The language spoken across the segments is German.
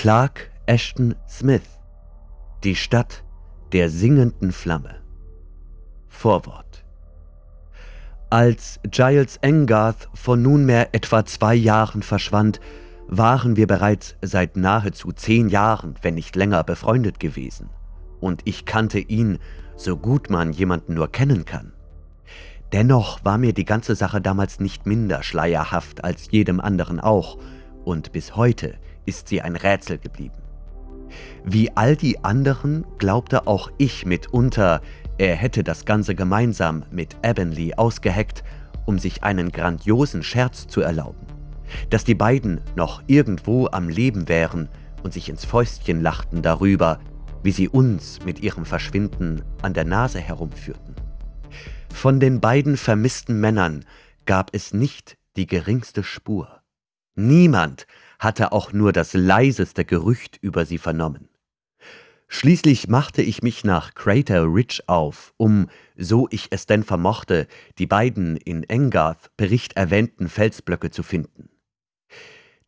Clark Ashton Smith Die Stadt der singenden Flamme Vorwort Als Giles Engarth vor nunmehr etwa zwei Jahren verschwand, waren wir bereits seit nahezu zehn Jahren, wenn nicht länger, befreundet gewesen. Und ich kannte ihn, so gut man jemanden nur kennen kann. Dennoch war mir die ganze Sache damals nicht minder schleierhaft als jedem anderen auch, und bis heute ist sie ein Rätsel geblieben. Wie all die anderen glaubte auch ich mitunter, er hätte das Ganze gemeinsam mit Avonlea ausgeheckt, um sich einen grandiosen Scherz zu erlauben. Dass die beiden noch irgendwo am Leben wären und sich ins Fäustchen lachten darüber, wie sie uns mit ihrem Verschwinden an der Nase herumführten. Von den beiden vermissten Männern gab es nicht die geringste Spur. Niemand hatte auch nur das leiseste Gerücht über sie vernommen. Schließlich machte ich mich nach Crater Ridge auf, um, so ich es denn vermochte, die beiden in Engarth Bericht erwähnten Felsblöcke zu finden.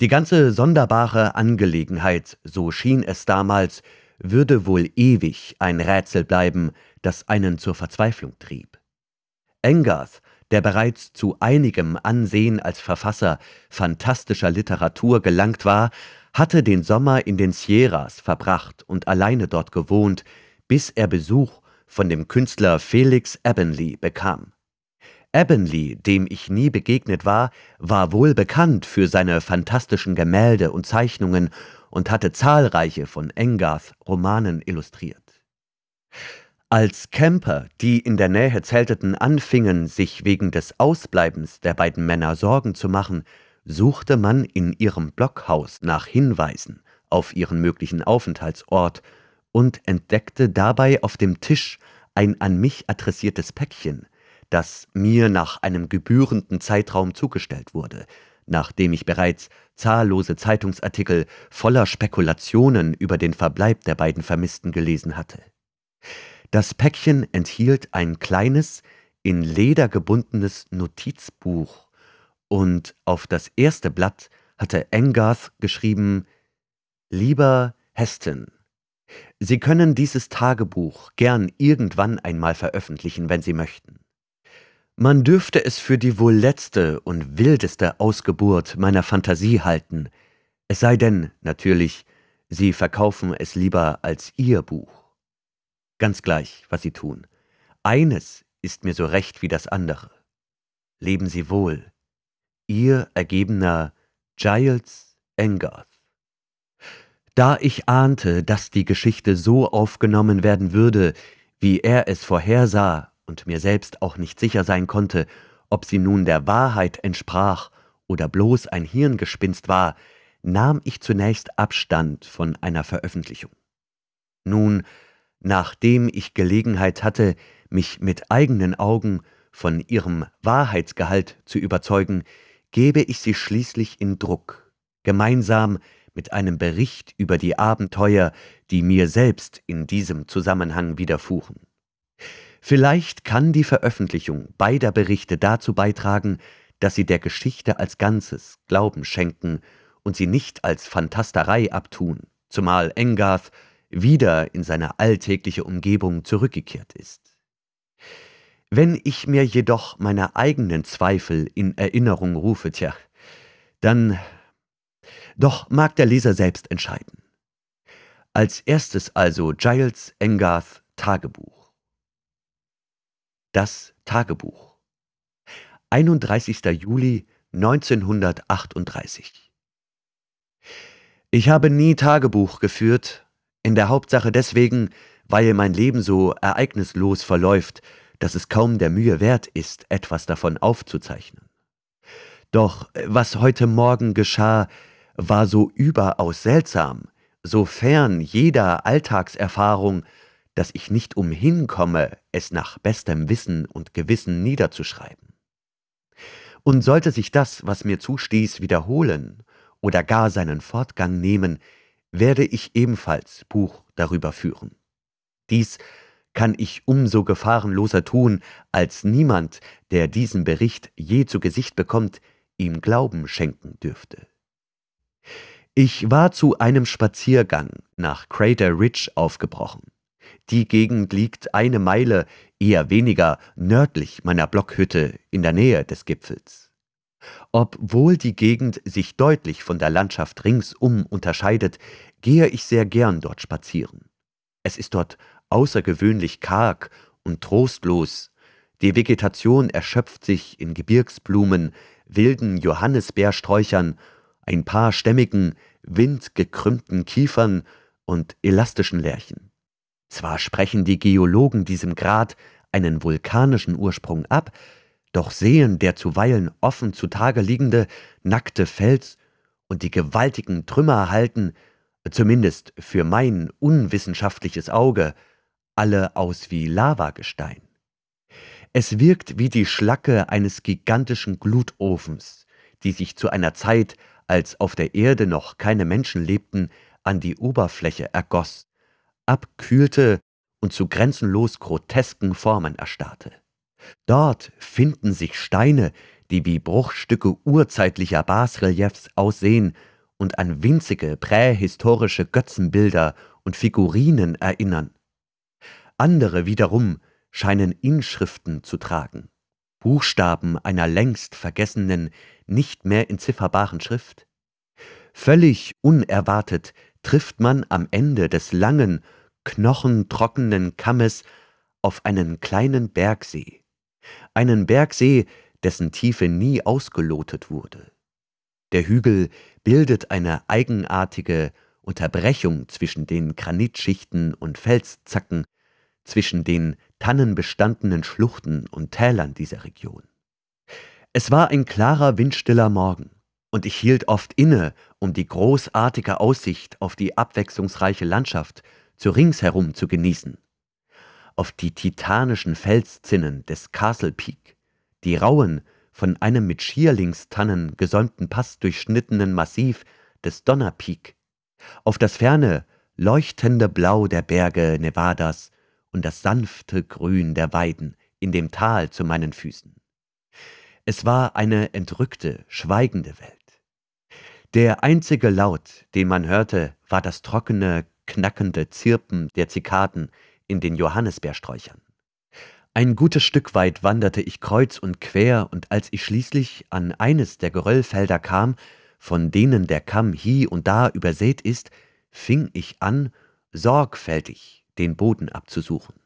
Die ganze sonderbare Angelegenheit, so schien es damals, würde wohl ewig ein Rätsel bleiben, das einen zur Verzweiflung trieb. Engarth der bereits zu einigem Ansehen als Verfasser fantastischer Literatur gelangt war, hatte den Sommer in den Sierras verbracht und alleine dort gewohnt, bis er Besuch von dem Künstler Felix Abbenley bekam. Abbenley, dem ich nie begegnet war, war wohl bekannt für seine fantastischen Gemälde und Zeichnungen und hatte zahlreiche von Engarth Romanen illustriert. Als Camper, die in der Nähe zelteten, anfingen, sich wegen des Ausbleibens der beiden Männer Sorgen zu machen, suchte man in ihrem Blockhaus nach Hinweisen auf ihren möglichen Aufenthaltsort und entdeckte dabei auf dem Tisch ein an mich adressiertes Päckchen, das mir nach einem gebührenden Zeitraum zugestellt wurde, nachdem ich bereits zahllose Zeitungsartikel voller Spekulationen über den Verbleib der beiden Vermissten gelesen hatte. Das Päckchen enthielt ein kleines, in Leder gebundenes Notizbuch, und auf das erste Blatt hatte Engarth geschrieben Lieber Heston, Sie können dieses Tagebuch gern irgendwann einmal veröffentlichen, wenn Sie möchten. Man dürfte es für die wohl letzte und wildeste Ausgeburt meiner Fantasie halten, es sei denn, natürlich, Sie verkaufen es lieber als Ihr Buch. Ganz gleich, was Sie tun. Eines ist mir so recht wie das andere. Leben Sie wohl. Ihr ergebener Giles Engarth. Da ich ahnte, dass die Geschichte so aufgenommen werden würde, wie er es vorhersah und mir selbst auch nicht sicher sein konnte, ob sie nun der Wahrheit entsprach oder bloß ein Hirngespinst war, nahm ich zunächst Abstand von einer Veröffentlichung. Nun nachdem ich Gelegenheit hatte, mich mit eigenen Augen von ihrem Wahrheitsgehalt zu überzeugen, gebe ich sie schließlich in Druck, gemeinsam mit einem Bericht über die Abenteuer, die mir selbst in diesem Zusammenhang widerfuhren. Vielleicht kann die Veröffentlichung beider Berichte dazu beitragen, dass sie der Geschichte als Ganzes Glauben schenken und sie nicht als Fantasterei abtun, zumal Engarth wieder in seine alltägliche Umgebung zurückgekehrt ist. Wenn ich mir jedoch meine eigenen Zweifel in Erinnerung rufe, tja, dann doch mag der Leser selbst entscheiden. Als erstes also Giles Engarth Tagebuch. Das Tagebuch. 31. Juli 1938. Ich habe nie Tagebuch geführt, in der Hauptsache deswegen, weil mein Leben so ereignislos verläuft, dass es kaum der Mühe wert ist, etwas davon aufzuzeichnen. Doch was heute Morgen geschah, war so überaus seltsam, so fern jeder Alltagserfahrung, dass ich nicht umhin komme, es nach bestem Wissen und Gewissen niederzuschreiben. Und sollte sich das, was mir zustieß, wiederholen oder gar seinen Fortgang nehmen, werde ich ebenfalls Buch darüber führen. Dies kann ich umso gefahrenloser tun, als niemand, der diesen Bericht je zu Gesicht bekommt, ihm Glauben schenken dürfte. Ich war zu einem Spaziergang nach Crater Ridge aufgebrochen. Die Gegend liegt eine Meile, eher weniger, nördlich meiner Blockhütte in der Nähe des Gipfels. Obwohl die Gegend sich deutlich von der Landschaft ringsum unterscheidet, gehe ich sehr gern dort spazieren. Es ist dort außergewöhnlich karg und trostlos, die Vegetation erschöpft sich in Gebirgsblumen, wilden Johannisbeersträuchern, ein paar stämmigen, windgekrümmten Kiefern und elastischen Lärchen. Zwar sprechen die Geologen diesem Grad einen vulkanischen Ursprung ab, doch sehen der zuweilen offen zutage liegende, nackte Fels und die gewaltigen Trümmer halten, zumindest für mein unwissenschaftliches Auge, alle aus wie Lavagestein. Es wirkt wie die Schlacke eines gigantischen Glutofens, die sich zu einer Zeit, als auf der Erde noch keine Menschen lebten, an die Oberfläche ergoss, abkühlte und zu grenzenlos grotesken Formen erstarrte. Dort finden sich Steine, die wie Bruchstücke urzeitlicher Basreliefs aussehen und an winzige prähistorische Götzenbilder und Figurinen erinnern. Andere wiederum scheinen Inschriften zu tragen, Buchstaben einer längst vergessenen, nicht mehr entzifferbaren Schrift. Völlig unerwartet trifft man am Ende des langen, knochentrockenen Kammes auf einen kleinen Bergsee, einen Bergsee, dessen Tiefe nie ausgelotet wurde. Der Hügel bildet eine eigenartige Unterbrechung zwischen den Granitschichten und Felszacken, zwischen den tannenbestandenen Schluchten und Tälern dieser Region. Es war ein klarer, windstiller Morgen, und ich hielt oft inne, um die großartige Aussicht auf die abwechslungsreiche Landschaft zu ringsherum zu genießen. Auf die titanischen Felszinnen des Castle Peak, die rauen, von einem mit Schierlingstannen gesäumten Pass durchschnittenen Massiv des Donner Peak, auf das ferne, leuchtende Blau der Berge Nevadas und das sanfte Grün der Weiden in dem Tal zu meinen Füßen. Es war eine entrückte, schweigende Welt. Der einzige Laut, den man hörte, war das trockene, knackende Zirpen der Zikaden in den Johannisbeersträuchern. Ein gutes Stück weit wanderte ich kreuz und quer, und als ich schließlich an eines der Geröllfelder kam, von denen der Kamm hie und da übersät ist, fing ich an, sorgfältig den Boden abzusuchen.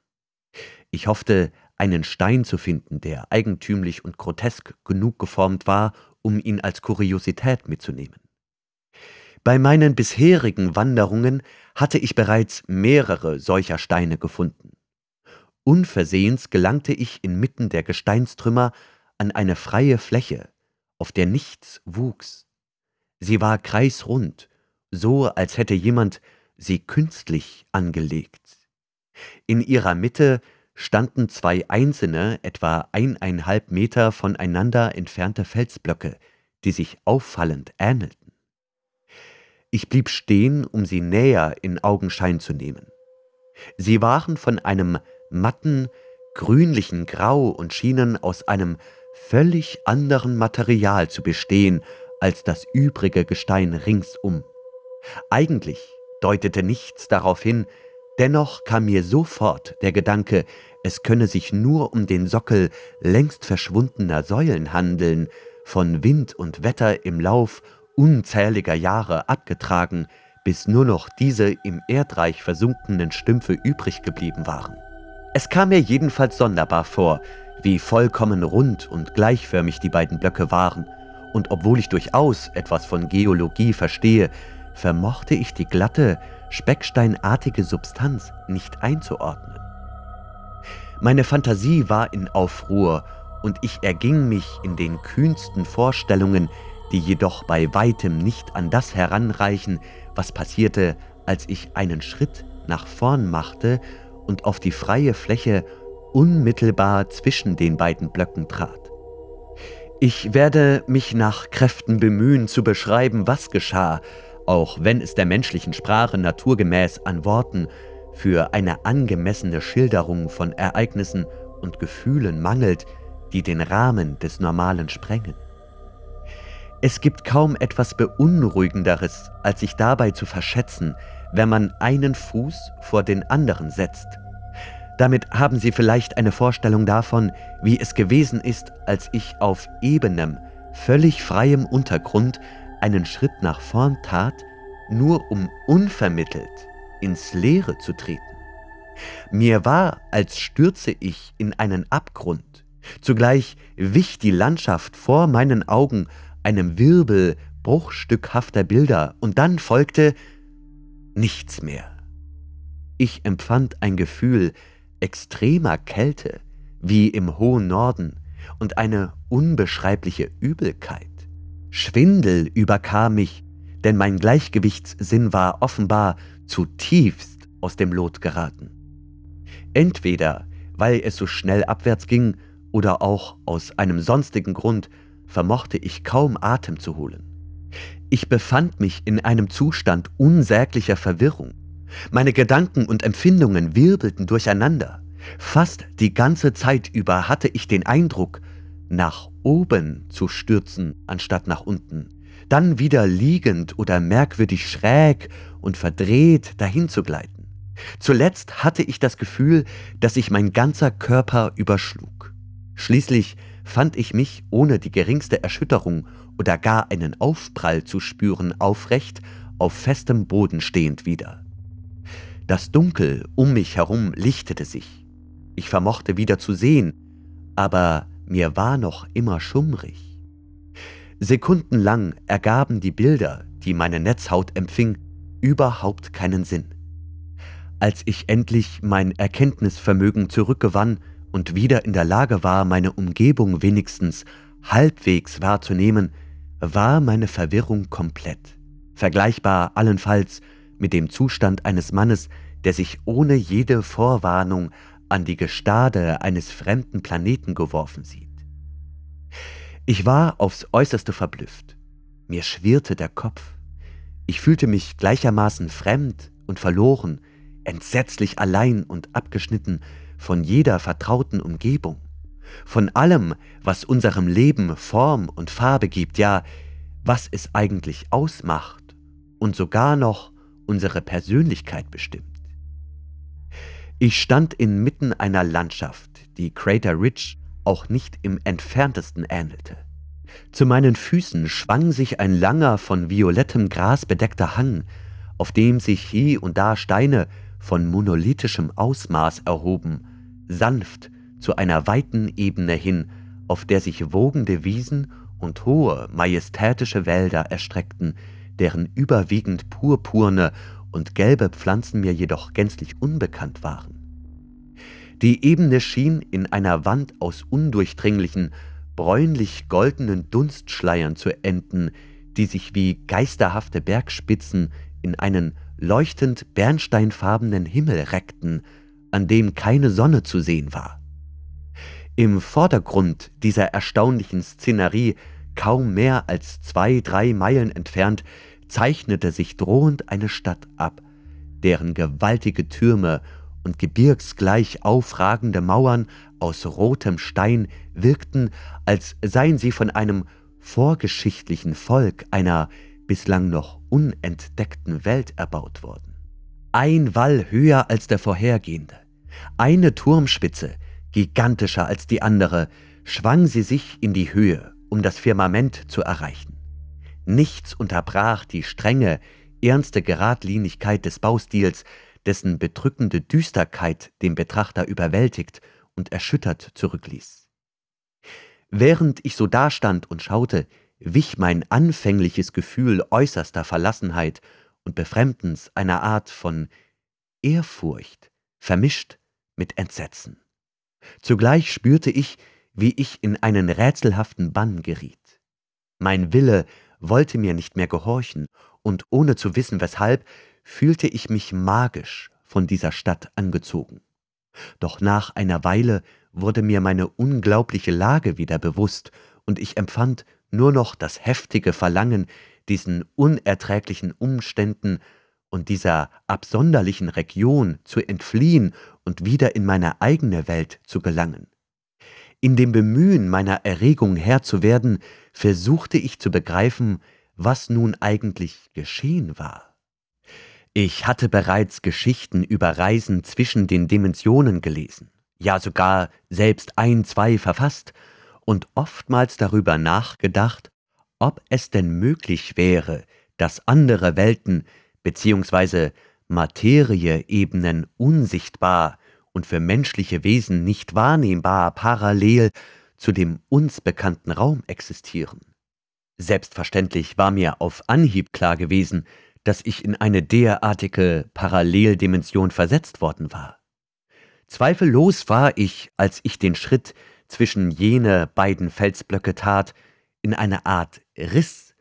Ich hoffte, einen Stein zu finden, der eigentümlich und grotesk genug geformt war, um ihn als Kuriosität mitzunehmen. Bei meinen bisherigen Wanderungen hatte ich bereits mehrere solcher Steine gefunden. Unversehens gelangte ich inmitten der Gesteinstrümmer an eine freie Fläche, auf der nichts wuchs. Sie war kreisrund, so als hätte jemand sie künstlich angelegt. In ihrer Mitte standen zwei einzelne, etwa eineinhalb Meter voneinander entfernte Felsblöcke, die sich auffallend ähnelten. Ich blieb stehen, um sie näher in Augenschein zu nehmen. Sie waren von einem matten, grünlichen Grau und schienen aus einem völlig anderen Material zu bestehen als das übrige Gestein ringsum. Eigentlich deutete nichts darauf hin, Dennoch kam mir sofort der Gedanke, es könne sich nur um den Sockel längst verschwundener Säulen handeln, von Wind und Wetter im Lauf unzähliger Jahre abgetragen, bis nur noch diese im Erdreich versunkenen Stümpfe übrig geblieben waren. Es kam mir jedenfalls sonderbar vor, wie vollkommen rund und gleichförmig die beiden Blöcke waren, und obwohl ich durchaus etwas von Geologie verstehe, vermochte ich die glatte, specksteinartige Substanz nicht einzuordnen. Meine Fantasie war in Aufruhr und ich erging mich in den kühnsten Vorstellungen, die jedoch bei weitem nicht an das heranreichen, was passierte, als ich einen Schritt nach vorn machte und auf die freie Fläche unmittelbar zwischen den beiden Blöcken trat. Ich werde mich nach Kräften bemühen zu beschreiben, was geschah, auch wenn es der menschlichen Sprache naturgemäß an Worten für eine angemessene Schilderung von Ereignissen und Gefühlen mangelt, die den Rahmen des Normalen sprengen. Es gibt kaum etwas Beunruhigenderes, als sich dabei zu verschätzen, wenn man einen Fuß vor den anderen setzt. Damit haben Sie vielleicht eine Vorstellung davon, wie es gewesen ist, als ich auf ebenem, völlig freiem Untergrund einen Schritt nach vorn tat, nur um unvermittelt ins Leere zu treten. Mir war, als stürze ich in einen Abgrund. Zugleich wich die Landschaft vor meinen Augen einem Wirbel bruchstückhafter Bilder, und dann folgte nichts mehr. Ich empfand ein Gefühl extremer Kälte, wie im hohen Norden, und eine unbeschreibliche Übelkeit. Schwindel überkam mich, denn mein Gleichgewichtssinn war offenbar zutiefst aus dem Lot geraten. Entweder weil es so schnell abwärts ging oder auch aus einem sonstigen Grund vermochte ich kaum Atem zu holen. Ich befand mich in einem Zustand unsäglicher Verwirrung. Meine Gedanken und Empfindungen wirbelten durcheinander. Fast die ganze Zeit über hatte ich den Eindruck, nach oben zu stürzen, anstatt nach unten, dann wieder liegend oder merkwürdig schräg und verdreht dahin zu gleiten. Zuletzt hatte ich das Gefühl, dass sich mein ganzer Körper überschlug. Schließlich fand ich mich, ohne die geringste Erschütterung oder gar einen Aufprall zu spüren, aufrecht auf festem Boden stehend wieder. Das Dunkel um mich herum lichtete sich. Ich vermochte wieder zu sehen, aber mir war noch immer schummrig. Sekundenlang ergaben die Bilder, die meine Netzhaut empfing, überhaupt keinen Sinn. Als ich endlich mein Erkenntnisvermögen zurückgewann und wieder in der Lage war, meine Umgebung wenigstens halbwegs wahrzunehmen, war meine Verwirrung komplett, vergleichbar allenfalls mit dem Zustand eines Mannes, der sich ohne jede Vorwarnung an die Gestade eines fremden Planeten geworfen sieht. Ich war aufs äußerste verblüfft. Mir schwirrte der Kopf. Ich fühlte mich gleichermaßen fremd und verloren, entsetzlich allein und abgeschnitten von jeder vertrauten Umgebung, von allem, was unserem Leben Form und Farbe gibt, ja, was es eigentlich ausmacht und sogar noch unsere Persönlichkeit bestimmt. Ich stand inmitten einer Landschaft, die Crater Ridge auch nicht im entferntesten ähnelte. Zu meinen Füßen schwang sich ein langer, von violettem Gras bedeckter Hang, auf dem sich hie und da Steine von monolithischem Ausmaß erhoben, sanft zu einer weiten Ebene hin, auf der sich wogende Wiesen und hohe, majestätische Wälder erstreckten, deren überwiegend purpurne und gelbe Pflanzen mir jedoch gänzlich unbekannt waren. Die Ebene schien in einer Wand aus undurchdringlichen, bräunlich-goldenen Dunstschleiern zu enden, die sich wie geisterhafte Bergspitzen in einen leuchtend bernsteinfarbenen Himmel reckten, an dem keine Sonne zu sehen war. Im Vordergrund dieser erstaunlichen Szenerie, kaum mehr als zwei, drei Meilen entfernt, zeichnete sich drohend eine Stadt ab, deren gewaltige Türme und gebirgsgleich aufragende Mauern aus rotem Stein wirkten, als seien sie von einem vorgeschichtlichen Volk einer bislang noch unentdeckten Welt erbaut worden. Ein Wall höher als der vorhergehende, eine Turmspitze, gigantischer als die andere, schwang sie sich in die Höhe, um das Firmament zu erreichen. Nichts unterbrach die strenge, ernste Geradlinigkeit des Baustils, dessen bedrückende Düsterkeit den Betrachter überwältigt und erschüttert zurückließ. Während ich so dastand und schaute, wich mein anfängliches Gefühl äußerster Verlassenheit und Befremdens einer Art von Ehrfurcht, vermischt mit Entsetzen. Zugleich spürte ich, wie ich in einen rätselhaften Bann geriet. Mein Wille wollte mir nicht mehr gehorchen, und ohne zu wissen weshalb, fühlte ich mich magisch von dieser Stadt angezogen. Doch nach einer Weile wurde mir meine unglaubliche Lage wieder bewusst, und ich empfand nur noch das heftige Verlangen, diesen unerträglichen Umständen und dieser absonderlichen Region zu entfliehen und wieder in meine eigene Welt zu gelangen. In dem Bemühen, meiner Erregung Herr zu werden, versuchte ich zu begreifen, was nun eigentlich geschehen war. Ich hatte bereits Geschichten über Reisen zwischen den Dimensionen gelesen, ja sogar selbst ein, zwei verfasst und oftmals darüber nachgedacht, ob es denn möglich wäre, dass andere Welten bzw. Materieebenen unsichtbar und für menschliche Wesen nicht wahrnehmbar parallel zu dem uns bekannten Raum existieren. Selbstverständlich war mir auf Anhieb klar gewesen, dass ich in eine derartige Paralleldimension versetzt worden war. Zweifellos war ich, als ich den Schritt zwischen jene beiden Felsblöcke tat, in eine Art Riss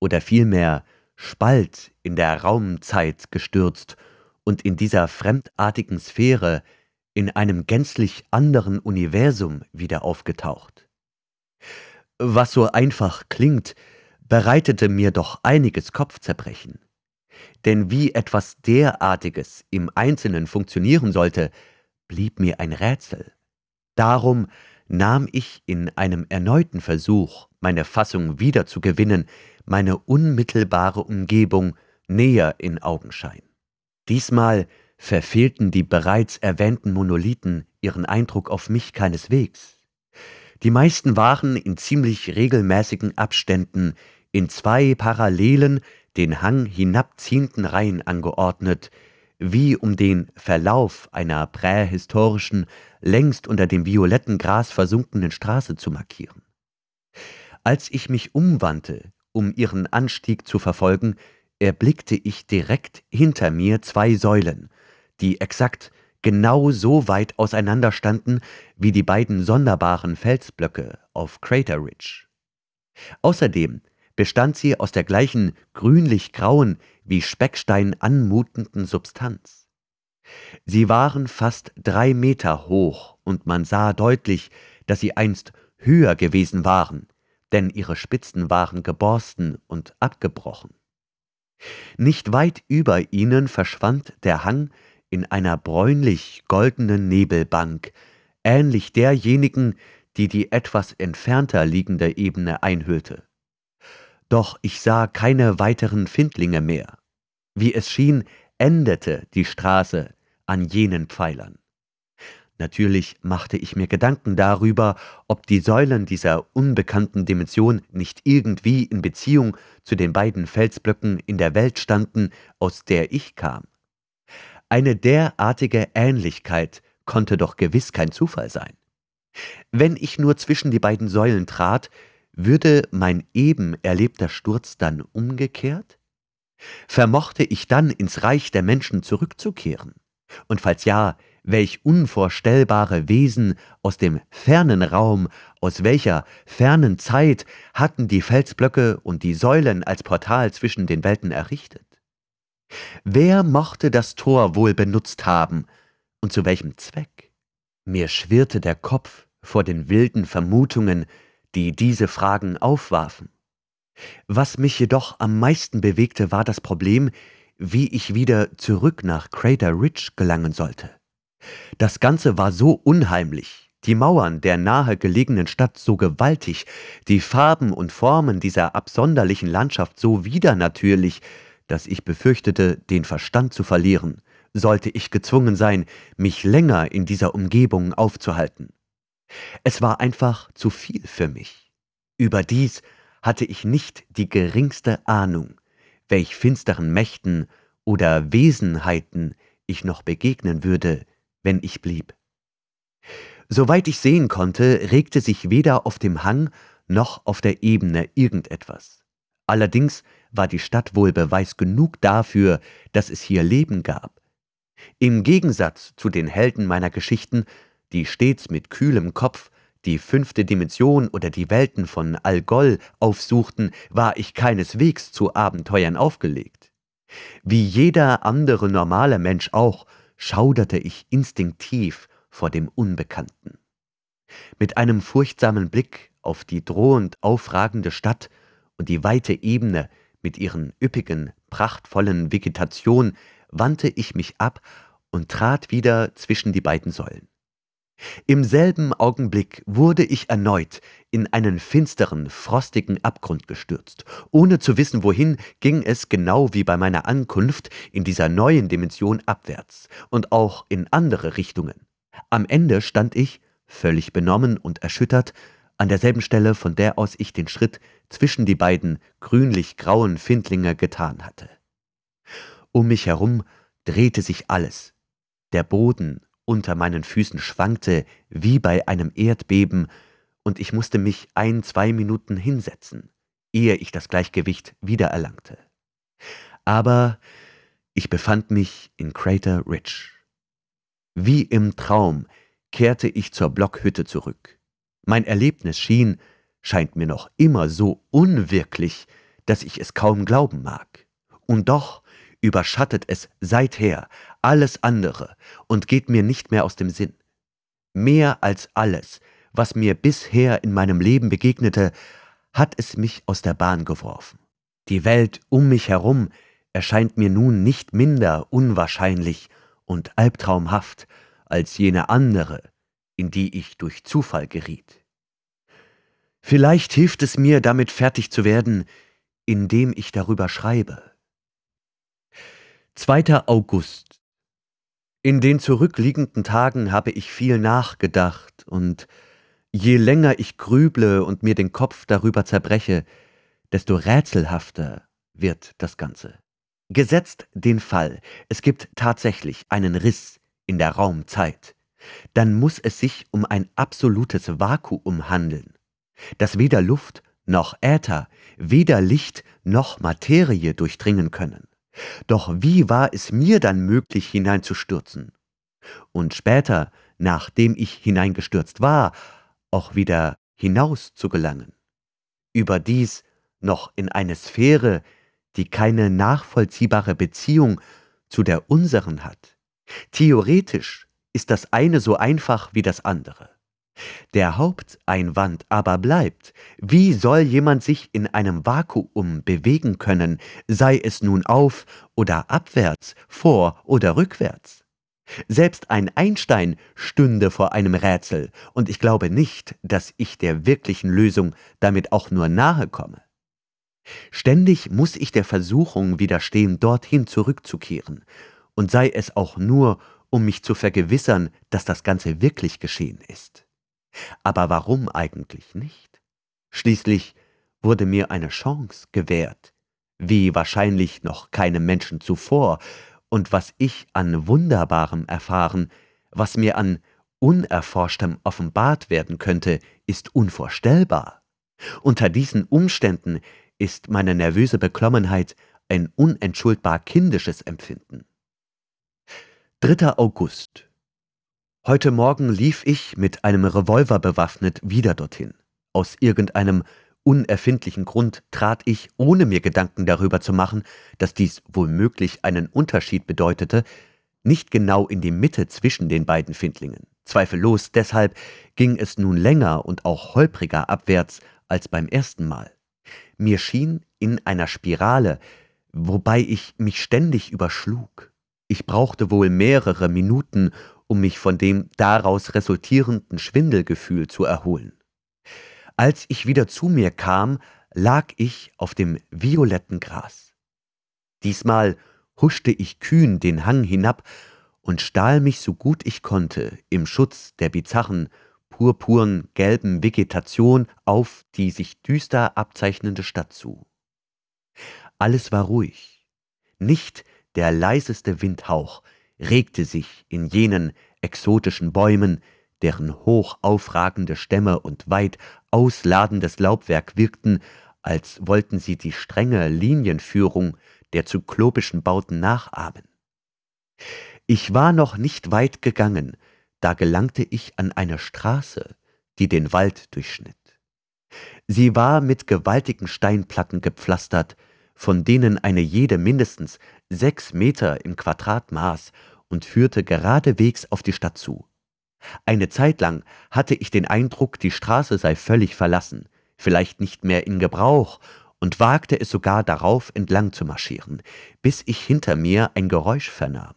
oder vielmehr Spalt in der Raumzeit gestürzt und in dieser fremdartigen Sphäre in einem gänzlich anderen Universum wieder aufgetaucht. Was so einfach klingt, bereitete mir doch einiges Kopfzerbrechen. Denn wie etwas derartiges im Einzelnen funktionieren sollte, blieb mir ein Rätsel. Darum nahm ich in einem erneuten Versuch, meine Fassung wiederzugewinnen, meine unmittelbare Umgebung näher in Augenschein. Diesmal verfehlten die bereits erwähnten Monolithen ihren Eindruck auf mich keineswegs. Die meisten waren in ziemlich regelmäßigen Abständen in zwei parallelen, den Hang hinabziehenden Reihen angeordnet, wie um den Verlauf einer prähistorischen, längst unter dem violetten Gras versunkenen Straße zu markieren. Als ich mich umwandte, um ihren Anstieg zu verfolgen, erblickte ich direkt hinter mir zwei Säulen, die exakt genau so weit auseinander standen wie die beiden sonderbaren Felsblöcke auf Crater Ridge. Außerdem bestand sie aus der gleichen grünlich-grauen, wie Speckstein anmutenden Substanz. Sie waren fast drei Meter hoch, und man sah deutlich, dass sie einst höher gewesen waren, denn ihre Spitzen waren geborsten und abgebrochen. Nicht weit über ihnen verschwand der Hang in einer bräunlich-goldenen Nebelbank, ähnlich derjenigen, die die etwas entfernter liegende Ebene einhüllte. Doch ich sah keine weiteren Findlinge mehr. Wie es schien, endete die Straße an jenen Pfeilern. Natürlich machte ich mir Gedanken darüber, ob die Säulen dieser unbekannten Dimension nicht irgendwie in Beziehung zu den beiden Felsblöcken in der Welt standen, aus der ich kam. Eine derartige Ähnlichkeit konnte doch gewiss kein Zufall sein. Wenn ich nur zwischen die beiden Säulen trat, würde mein eben erlebter Sturz dann umgekehrt? Vermochte ich dann ins Reich der Menschen zurückzukehren? Und falls ja, welch unvorstellbare Wesen aus dem fernen Raum, aus welcher fernen Zeit hatten die Felsblöcke und die Säulen als Portal zwischen den Welten errichtet? Wer mochte das Tor wohl benutzt haben und zu welchem Zweck? Mir schwirrte der Kopf vor den wilden Vermutungen, die diese Fragen aufwarfen. Was mich jedoch am meisten bewegte, war das Problem, wie ich wieder zurück nach Crater Ridge gelangen sollte. Das Ganze war so unheimlich, die Mauern der nahe gelegenen Stadt so gewaltig, die Farben und Formen dieser absonderlichen Landschaft so widernatürlich, dass ich befürchtete, den Verstand zu verlieren, sollte ich gezwungen sein, mich länger in dieser Umgebung aufzuhalten. Es war einfach zu viel für mich. Überdies hatte ich nicht die geringste Ahnung, welch finsteren Mächten oder Wesenheiten ich noch begegnen würde, wenn ich blieb. Soweit ich sehen konnte, regte sich weder auf dem Hang noch auf der Ebene irgendetwas. Allerdings war die Stadt wohl Beweis genug dafür, dass es hier Leben gab. Im Gegensatz zu den Helden meiner Geschichten die stets mit kühlem Kopf die fünfte Dimension oder die Welten von Algol aufsuchten, war ich keineswegs zu Abenteuern aufgelegt. Wie jeder andere normale Mensch auch, schauderte ich instinktiv vor dem Unbekannten. Mit einem furchtsamen Blick auf die drohend aufragende Stadt und die weite Ebene mit ihren üppigen, prachtvollen Vegetation wandte ich mich ab und trat wieder zwischen die beiden Säulen. Im selben Augenblick wurde ich erneut in einen finsteren, frostigen Abgrund gestürzt. Ohne zu wissen, wohin, ging es genau wie bei meiner Ankunft in dieser neuen Dimension abwärts und auch in andere Richtungen. Am Ende stand ich, völlig benommen und erschüttert, an derselben Stelle, von der aus ich den Schritt zwischen die beiden grünlich-grauen Findlinge getan hatte. Um mich herum drehte sich alles. Der Boden unter meinen Füßen schwankte wie bei einem Erdbeben, und ich musste mich ein, zwei Minuten hinsetzen, ehe ich das Gleichgewicht wiedererlangte. Aber ich befand mich in Crater Ridge. Wie im Traum kehrte ich zur Blockhütte zurück. Mein Erlebnis schien, scheint mir noch immer so unwirklich, dass ich es kaum glauben mag. Und doch überschattet es seither alles andere und geht mir nicht mehr aus dem Sinn. Mehr als alles, was mir bisher in meinem Leben begegnete, hat es mich aus der Bahn geworfen. Die Welt um mich herum erscheint mir nun nicht minder unwahrscheinlich und albtraumhaft als jene andere, in die ich durch Zufall geriet. Vielleicht hilft es mir, damit fertig zu werden, indem ich darüber schreibe. 2. August In den zurückliegenden Tagen habe ich viel nachgedacht, und je länger ich grüble und mir den Kopf darüber zerbreche, desto rätselhafter wird das Ganze. Gesetzt den Fall, es gibt tatsächlich einen Riss in der Raumzeit, dann muss es sich um ein absolutes Vakuum handeln, das weder Luft noch Äther, weder Licht noch Materie durchdringen können. Doch wie war es mir dann möglich, hineinzustürzen? Und später, nachdem ich hineingestürzt war, auch wieder hinaus zu gelangen? Überdies noch in eine Sphäre, die keine nachvollziehbare Beziehung zu der unseren hat. Theoretisch ist das eine so einfach wie das andere. Der Haupteinwand aber bleibt, wie soll jemand sich in einem Vakuum bewegen können, sei es nun auf oder abwärts, vor oder rückwärts? Selbst ein Einstein stünde vor einem Rätsel, und ich glaube nicht, dass ich der wirklichen Lösung damit auch nur nahe komme. Ständig muss ich der Versuchung widerstehen, dorthin zurückzukehren, und sei es auch nur, um mich zu vergewissern, dass das Ganze wirklich geschehen ist. Aber warum eigentlich nicht? Schließlich wurde mir eine Chance gewährt, wie wahrscheinlich noch keinem Menschen zuvor, und was ich an Wunderbarem erfahren, was mir an Unerforschtem offenbart werden könnte, ist unvorstellbar. Unter diesen Umständen ist meine nervöse Beklommenheit ein unentschuldbar kindisches Empfinden. 3. August. Heute Morgen lief ich mit einem Revolver bewaffnet wieder dorthin. Aus irgendeinem unerfindlichen Grund trat ich, ohne mir Gedanken darüber zu machen, dass dies womöglich einen Unterschied bedeutete, nicht genau in die Mitte zwischen den beiden Findlingen. Zweifellos deshalb ging es nun länger und auch holpriger abwärts als beim ersten Mal. Mir schien in einer Spirale, wobei ich mich ständig überschlug. Ich brauchte wohl mehrere Minuten, um mich von dem daraus resultierenden Schwindelgefühl zu erholen. Als ich wieder zu mir kam, lag ich auf dem violetten Gras. Diesmal huschte ich kühn den Hang hinab und stahl mich so gut ich konnte im Schutz der bizarren, purpurn gelben Vegetation auf die sich düster abzeichnende Stadt zu. Alles war ruhig, nicht der leiseste Windhauch regte sich in jenen exotischen Bäumen, deren hoch aufragende Stämme und weit ausladendes Laubwerk wirkten, als wollten sie die strenge Linienführung der zyklopischen Bauten nachahmen. Ich war noch nicht weit gegangen, da gelangte ich an eine Straße, die den Wald durchschnitt. Sie war mit gewaltigen Steinplatten gepflastert, von denen eine jede mindestens sechs Meter im Quadrat maß und führte geradewegs auf die Stadt zu. Eine Zeit lang hatte ich den Eindruck, die Straße sei völlig verlassen, vielleicht nicht mehr in Gebrauch, und wagte es sogar darauf entlang zu marschieren, bis ich hinter mir ein Geräusch vernahm.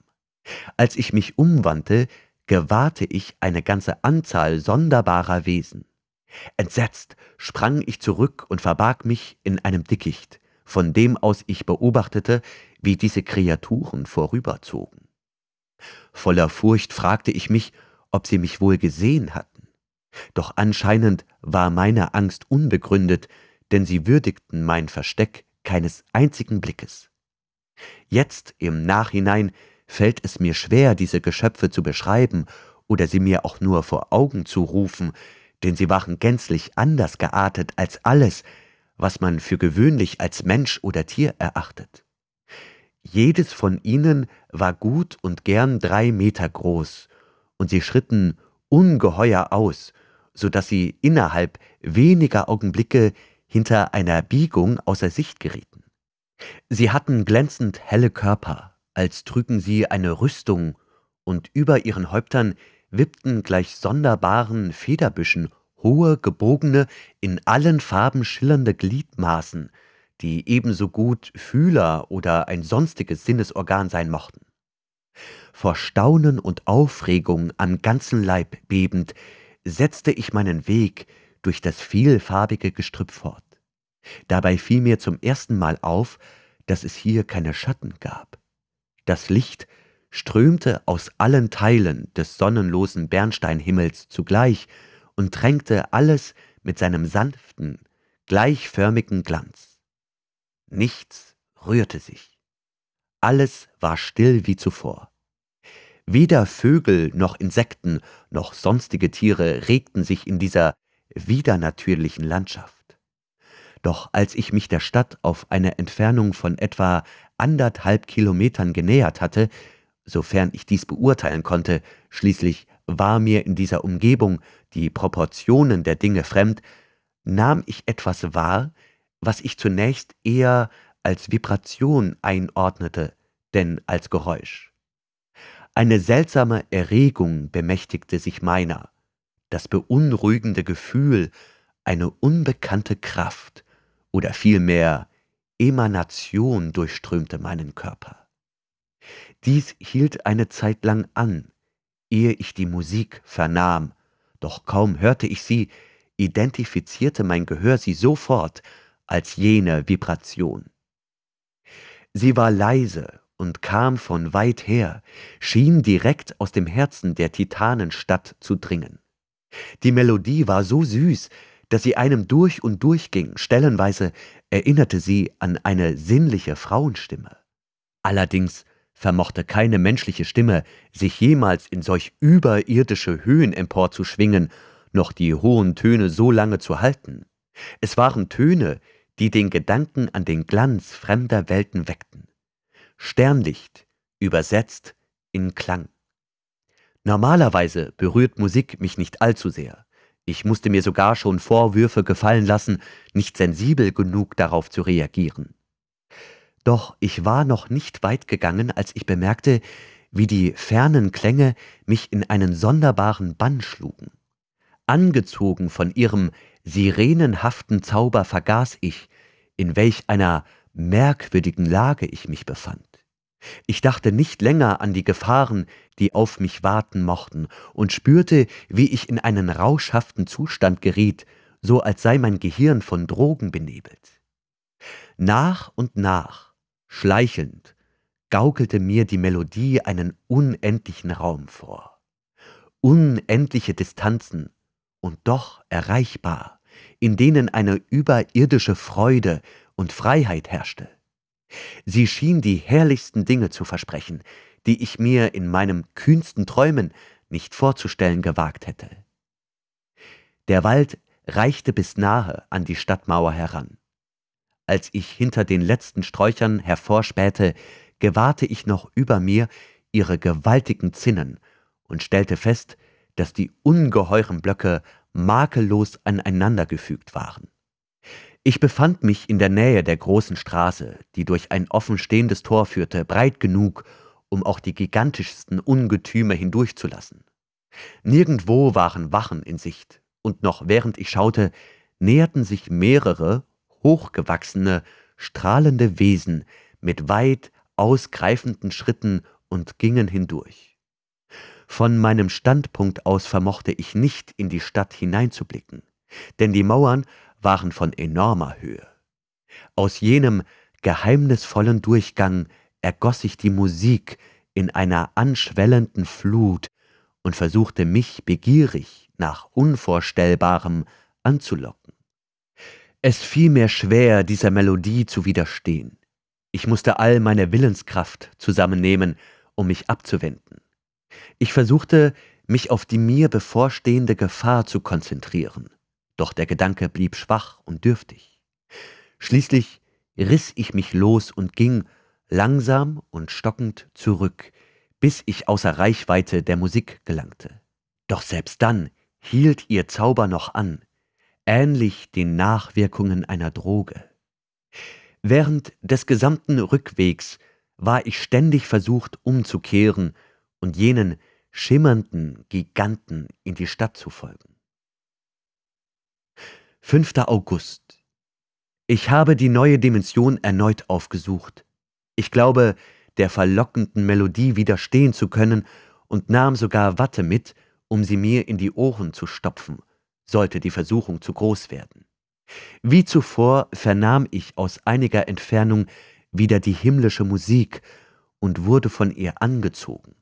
Als ich mich umwandte, gewahrte ich eine ganze Anzahl sonderbarer Wesen. Entsetzt sprang ich zurück und verbarg mich in einem Dickicht, von dem aus ich beobachtete, wie diese Kreaturen vorüberzogen. Voller Furcht fragte ich mich, ob sie mich wohl gesehen hatten. Doch anscheinend war meine Angst unbegründet, denn sie würdigten mein Versteck keines einzigen Blickes. Jetzt im Nachhinein fällt es mir schwer, diese Geschöpfe zu beschreiben oder sie mir auch nur vor Augen zu rufen, denn sie waren gänzlich anders geartet als alles, was man für gewöhnlich als Mensch oder Tier erachtet. Jedes von ihnen war gut und gern drei Meter groß, und sie schritten ungeheuer aus, so dass sie innerhalb weniger Augenblicke hinter einer Biegung außer Sicht gerieten. Sie hatten glänzend helle Körper, als trügen sie eine Rüstung, und über ihren Häuptern wippten gleich sonderbaren Federbüschen hohe, gebogene, in allen Farben schillernde Gliedmaßen, die ebenso gut Fühler oder ein sonstiges Sinnesorgan sein mochten. Vor Staunen und Aufregung am ganzen Leib bebend, setzte ich meinen Weg durch das vielfarbige Gestrüpp fort. Dabei fiel mir zum ersten Mal auf, dass es hier keine Schatten gab. Das Licht strömte aus allen Teilen des sonnenlosen Bernsteinhimmels zugleich und tränkte alles mit seinem sanften, gleichförmigen Glanz. Nichts rührte sich. Alles war still wie zuvor. Weder Vögel noch Insekten noch sonstige Tiere regten sich in dieser widernatürlichen Landschaft. Doch als ich mich der Stadt auf eine Entfernung von etwa anderthalb Kilometern genähert hatte, sofern ich dies beurteilen konnte, schließlich war mir in dieser Umgebung die Proportionen der Dinge fremd, nahm ich etwas wahr, was ich zunächst eher als Vibration einordnete, denn als Geräusch. Eine seltsame Erregung bemächtigte sich meiner, das beunruhigende Gefühl, eine unbekannte Kraft oder vielmehr Emanation durchströmte meinen Körper. Dies hielt eine Zeit lang an, ehe ich die Musik vernahm, doch kaum hörte ich sie, identifizierte mein Gehör sie sofort als jene Vibration. Sie war leise und kam von weit her, schien direkt aus dem Herzen der Titanenstadt zu dringen. Die Melodie war so süß, dass sie einem durch und durch ging, stellenweise erinnerte sie an eine sinnliche Frauenstimme. Allerdings vermochte keine menschliche Stimme, sich jemals in solch überirdische Höhen emporzuschwingen, noch die hohen Töne so lange zu halten. Es waren Töne, die den Gedanken an den Glanz fremder Welten weckten. Sternlicht, übersetzt in Klang. Normalerweise berührt Musik mich nicht allzu sehr. Ich musste mir sogar schon Vorwürfe gefallen lassen, nicht sensibel genug darauf zu reagieren. Doch ich war noch nicht weit gegangen, als ich bemerkte, wie die fernen Klänge mich in einen sonderbaren Bann schlugen. Angezogen von ihrem sirenenhaften Zauber vergaß ich, in welch einer merkwürdigen Lage ich mich befand. Ich dachte nicht länger an die Gefahren, die auf mich warten mochten, und spürte, wie ich in einen rauschhaften Zustand geriet, so als sei mein Gehirn von Drogen benebelt. Nach und nach Schleichelnd gaukelte mir die Melodie einen unendlichen Raum vor. Unendliche Distanzen und doch erreichbar, in denen eine überirdische Freude und Freiheit herrschte. Sie schien die herrlichsten Dinge zu versprechen, die ich mir in meinem kühnsten Träumen nicht vorzustellen gewagt hätte. Der Wald reichte bis nahe an die Stadtmauer heran. Als ich hinter den letzten Sträuchern hervorspähte, gewahrte ich noch über mir ihre gewaltigen Zinnen und stellte fest, dass die ungeheuren Blöcke makellos aneinandergefügt waren. Ich befand mich in der Nähe der großen Straße, die durch ein offenstehendes Tor führte, breit genug, um auch die gigantischsten Ungetüme hindurchzulassen. Nirgendwo waren Wachen in Sicht, und noch während ich schaute, näherten sich mehrere hochgewachsene, strahlende Wesen mit weit ausgreifenden Schritten und gingen hindurch. Von meinem Standpunkt aus vermochte ich nicht in die Stadt hineinzublicken, denn die Mauern waren von enormer Höhe. Aus jenem geheimnisvollen Durchgang ergoss sich die Musik in einer anschwellenden Flut und versuchte mich begierig nach Unvorstellbarem anzulocken. Es fiel mir schwer, dieser Melodie zu widerstehen. Ich musste all meine Willenskraft zusammennehmen, um mich abzuwenden. Ich versuchte, mich auf die mir bevorstehende Gefahr zu konzentrieren, doch der Gedanke blieb schwach und dürftig. Schließlich riss ich mich los und ging, langsam und stockend, zurück, bis ich außer Reichweite der Musik gelangte. Doch selbst dann hielt ihr Zauber noch an, ähnlich den Nachwirkungen einer Droge. Während des gesamten Rückwegs war ich ständig versucht umzukehren und jenen schimmernden Giganten in die Stadt zu folgen. 5. August. Ich habe die neue Dimension erneut aufgesucht. Ich glaube, der verlockenden Melodie widerstehen zu können und nahm sogar Watte mit, um sie mir in die Ohren zu stopfen, sollte die Versuchung zu groß werden. Wie zuvor vernahm ich aus einiger Entfernung wieder die himmlische Musik und wurde von ihr angezogen.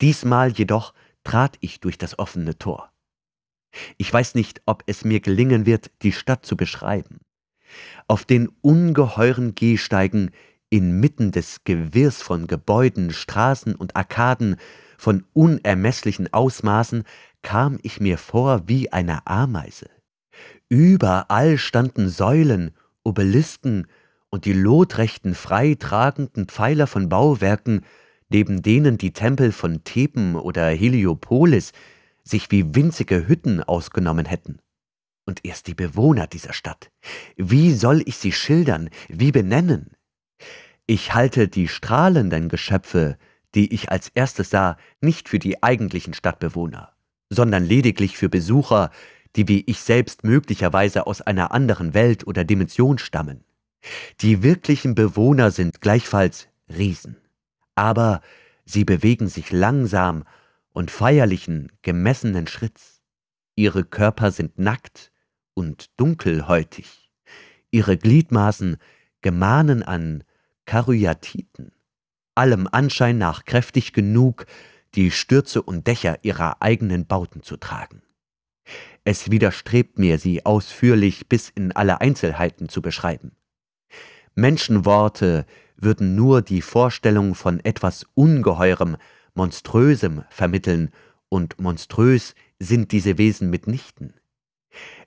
Diesmal jedoch trat ich durch das offene Tor. Ich weiß nicht, ob es mir gelingen wird, die Stadt zu beschreiben. Auf den ungeheuren Gehsteigen inmitten des Gewirrs von Gebäuden, Straßen und Arkaden von unermeßlichen Ausmaßen kam ich mir vor wie eine Ameise. Überall standen Säulen, Obelisken und die lotrechten, freitragenden Pfeiler von Bauwerken, neben denen die Tempel von Theben oder Heliopolis sich wie winzige Hütten ausgenommen hätten. Und erst die Bewohner dieser Stadt. Wie soll ich sie schildern, wie benennen? Ich halte die strahlenden Geschöpfe, die ich als erstes sah, nicht für die eigentlichen Stadtbewohner, sondern lediglich für Besucher, die wie ich selbst möglicherweise aus einer anderen Welt oder Dimension stammen. Die wirklichen Bewohner sind gleichfalls Riesen, aber sie bewegen sich langsam und feierlichen, gemessenen Schritts. Ihre Körper sind nackt und dunkelhäutig, ihre Gliedmaßen gemahnen an Karyatiten, allem Anschein nach kräftig genug, die Stürze und Dächer ihrer eigenen Bauten zu tragen. Es widerstrebt mir, sie ausführlich bis in alle Einzelheiten zu beschreiben. Menschenworte würden nur die Vorstellung von etwas Ungeheurem, Monströsem vermitteln, und monströs sind diese Wesen mitnichten.